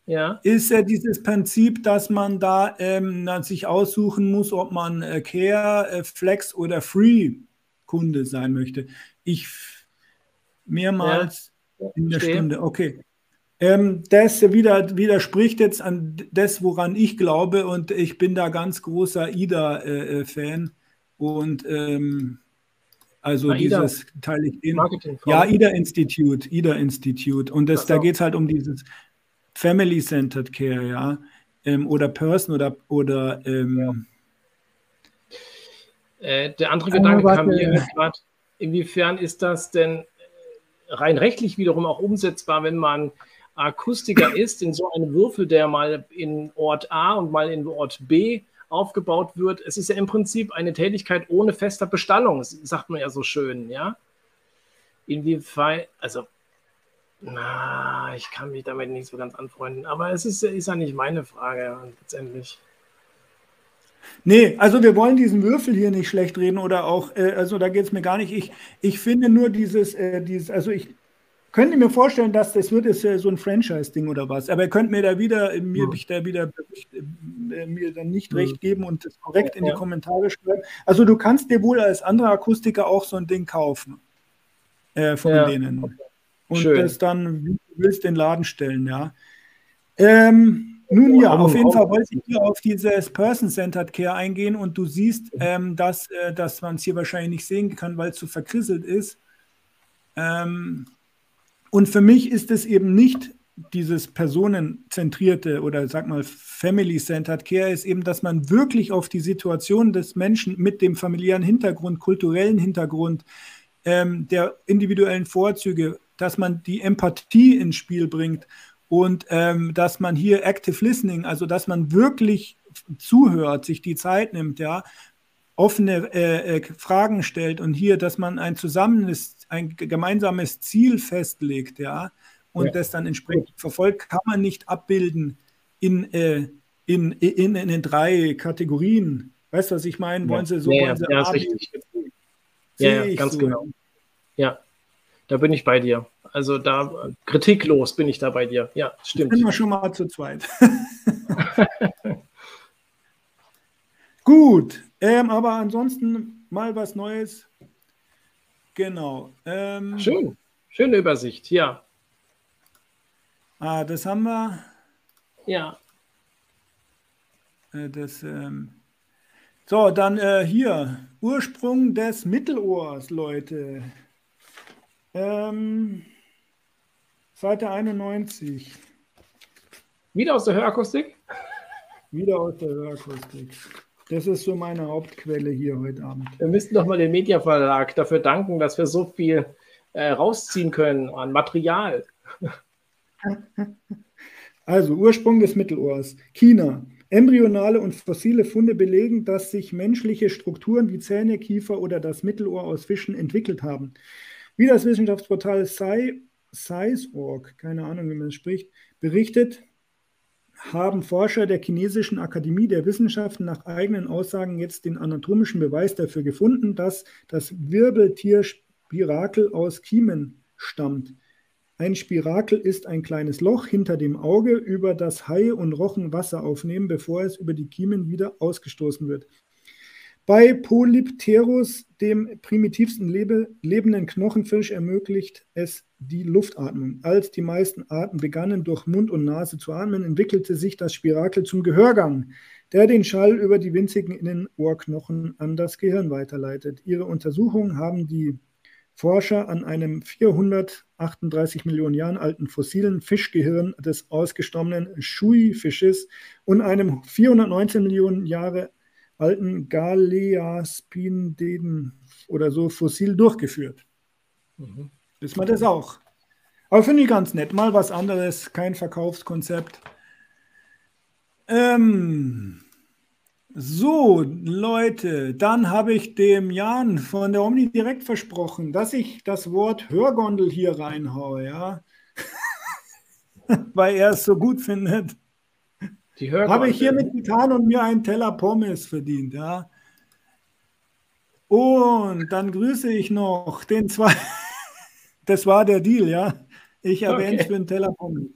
ja. ist ja dieses Prinzip, dass man da ähm, sich aussuchen muss, ob man äh, Care, äh, Flex oder Free Kunde sein möchte. ich mehrmals ja. in der Stehe. Stunde. Okay. Ähm, das wieder, widerspricht jetzt an das, woran ich glaube, und ich bin da ganz großer IDA-Fan. Äh, äh und ähm, also AIDA. dieses teile ich in. Ja, IDA Institute, IDA Institute. Und das, da geht es halt um dieses Family-Centered Care, ja. Ähm, oder Person oder, oder ähm, äh, der andere Gedanke kam mir gerade, inwiefern ist das denn rein rechtlich wiederum auch umsetzbar, wenn man Akustiker ist in so einem Würfel, der mal in Ort A und mal in Ort B aufgebaut wird. Es ist ja im Prinzip eine Tätigkeit ohne fester Bestallung, sagt man ja so schön, ja. Inwiefern, also, na, ich kann mich damit nicht so ganz anfreunden, aber es ist, ist ja nicht meine Frage letztendlich. Nee, also wir wollen diesen Würfel hier nicht schlecht reden oder auch, äh, also da geht es mir gar nicht. Ich, ich finde nur dieses, äh, dieses, also ich, könnte mir vorstellen, dass das wird ist so ein Franchise-Ding oder was. Aber ihr könnt mir da wieder mir ja. da wieder äh, mir dann nicht ja. recht geben und das korrekt in die Kommentare schreiben. Also du kannst dir wohl als anderer Akustiker auch so ein Ding kaufen äh, von denen und Schön. das dann wie du willst den Laden stellen, ja. Ähm, nun ja, auf jeden Fall wollte ich hier auf dieses Person-Centered Care eingehen und du siehst, ähm, dass, äh, dass man es hier wahrscheinlich nicht sehen kann, weil es so verkrisselt ist. Ähm, und für mich ist es eben nicht dieses personenzentrierte oder sag mal family-centered Care ist eben, dass man wirklich auf die Situation des Menschen mit dem familiären Hintergrund, kulturellen Hintergrund, ähm, der individuellen Vorzüge, dass man die Empathie ins Spiel bringt und ähm, dass man hier Active Listening, also dass man wirklich zuhört, sich die Zeit nimmt, ja, offene äh, äh, Fragen stellt und hier, dass man ein zusammenes ein gemeinsames Ziel festlegt, ja, und ja. das dann entsprechend verfolgt, kann man nicht abbilden in, äh, in, in, in, in drei Kategorien. Weißt du, was ich meine? Wollen Sie so? Ja, wollen Sie ja, richtig. ja, ja ganz so. genau. Ja, da bin ich bei dir. Also da kritiklos bin ich da bei dir. Ja, stimmt. Sind wir schon mal zu zweit. Gut, ähm, aber ansonsten mal was Neues. Genau. Ähm, Schön. Schöne Übersicht, ja. Ah, das haben wir. Ja. Äh, das, ähm, so, dann äh, hier. Ursprung des Mittelohrs, Leute. Ähm, Seite 91. Wieder aus der Hörakustik? Wieder aus der Hörakustik. Das ist so meine Hauptquelle hier heute Abend. Wir müssten doch mal dem Mediaverlag dafür danken, dass wir so viel äh, rausziehen können an Material. Also Ursprung des Mittelohrs. China. Embryonale und fossile Funde belegen, dass sich menschliche Strukturen wie Zähne, Kiefer oder das Mittelohr aus Fischen entwickelt haben. Wie das Wissenschaftsportal Sci.org, keine Ahnung, wie man es spricht, berichtet, haben Forscher der Chinesischen Akademie der Wissenschaften nach eigenen Aussagen jetzt den anatomischen Beweis dafür gefunden, dass das Wirbeltier Spirakel aus Kiemen stammt. Ein Spirakel ist ein kleines Loch hinter dem Auge, über das Haie und Rochen Wasser aufnehmen, bevor es über die Kiemen wieder ausgestoßen wird. Bei Polypterus, dem primitivsten lebe, lebenden Knochenfisch, ermöglicht es die Luftatmung. Als die meisten Arten begannen, durch Mund und Nase zu atmen, entwickelte sich das Spirakel zum Gehörgang, der den Schall über die winzigen Innenohrknochen an das Gehirn weiterleitet. Ihre Untersuchungen haben die Forscher an einem 438 Millionen Jahren alten fossilen Fischgehirn des ausgestorbenen Shui-Fisches und einem 419 Millionen Jahre alten Galeaspindeden oder so fossil durchgeführt. Mhm. Ist man das auch. Aber finde ich ganz nett. Mal was anderes, kein Verkaufskonzept. Ähm, so, Leute, dann habe ich dem Jan von der Omni direkt versprochen, dass ich das Wort Hörgondel hier reinhaue, ja. Weil er es so gut findet. Habe ich hiermit getan und mir einen Teller Pommes verdient, ja. Und dann grüße ich noch den zwei. Das war der Deal, ja. Ich erwähne es okay. für Teller Pommes.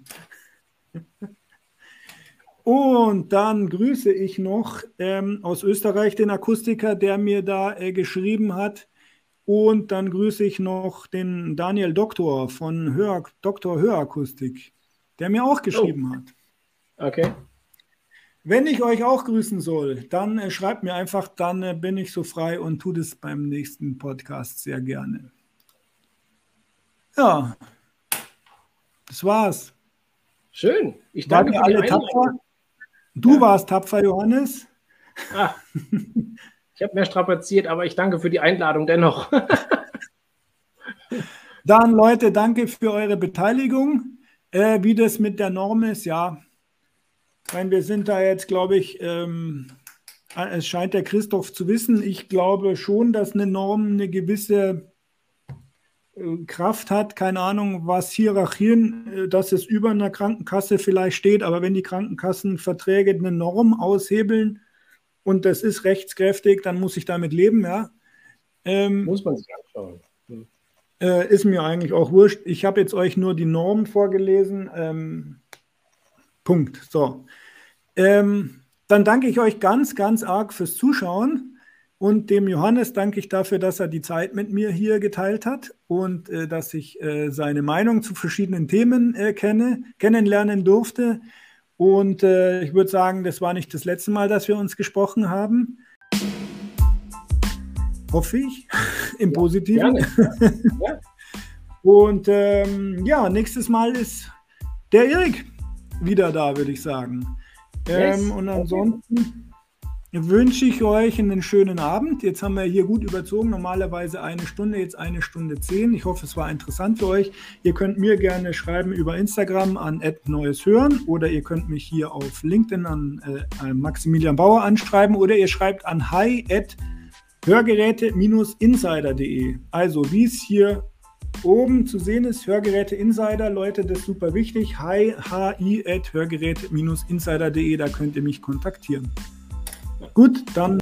Und dann grüße ich noch ähm, aus Österreich den Akustiker, der mir da äh, geschrieben hat, Und dann grüße ich noch den Daniel Doktor von Hör, Doktor Hörakustik, der mir auch geschrieben oh. hat. Okay. Wenn ich euch auch grüßen soll, dann äh, schreibt mir einfach, dann äh, bin ich so frei und tue das beim nächsten Podcast sehr gerne. Ja, das war's. Schön. Ich danke Waren alle tapfer. Du ja. warst tapfer, Johannes. Ah. Ich habe mehr strapaziert, aber ich danke für die Einladung dennoch. Dann, Leute, danke für eure Beteiligung. Äh, wie das mit der Norm ist, ja. Ich meine, wir sind da jetzt, glaube ich, ähm, es scheint der Christoph zu wissen. Ich glaube schon, dass eine Norm eine gewisse äh, Kraft hat. Keine Ahnung, was Hierarchien, äh, dass es über einer Krankenkasse vielleicht steht, aber wenn die Krankenkassenverträge eine Norm aushebeln, und das ist rechtskräftig, dann muss ich damit leben, ja. Ähm, muss man sich anschauen. Hm. Äh, ist mir eigentlich auch wurscht. Ich habe jetzt euch nur die Normen vorgelesen. Ähm, Punkt. So. Ähm, dann danke ich euch ganz, ganz arg fürs Zuschauen. Und dem Johannes danke ich dafür, dass er die Zeit mit mir hier geteilt hat und äh, dass ich äh, seine Meinung zu verschiedenen Themen äh, kenne, kennenlernen durfte. Und äh, ich würde sagen, das war nicht das letzte Mal, dass wir uns gesprochen haben. Hoffe ich, im ja, Positiven. Ja. Und ähm, ja, nächstes Mal ist der Erik wieder da, würde ich sagen. Yes. Ähm, und ansonsten wünsche ich euch einen schönen Abend. Jetzt haben wir hier gut überzogen, normalerweise eine Stunde, jetzt eine Stunde zehn. Ich hoffe, es war interessant für euch. Ihr könnt mir gerne schreiben über Instagram an Neues Hören oder ihr könnt mich hier auf LinkedIn an äh, Maximilian Bauer anschreiben oder ihr schreibt an hi hörgeräte-insider.de. Also wie es hier oben zu sehen ist, Hörgeräte Insider, Leute, das ist super wichtig. Hi, hi at hörgeräte-insider.de, da könnt ihr mich kontaktieren. Gut, dann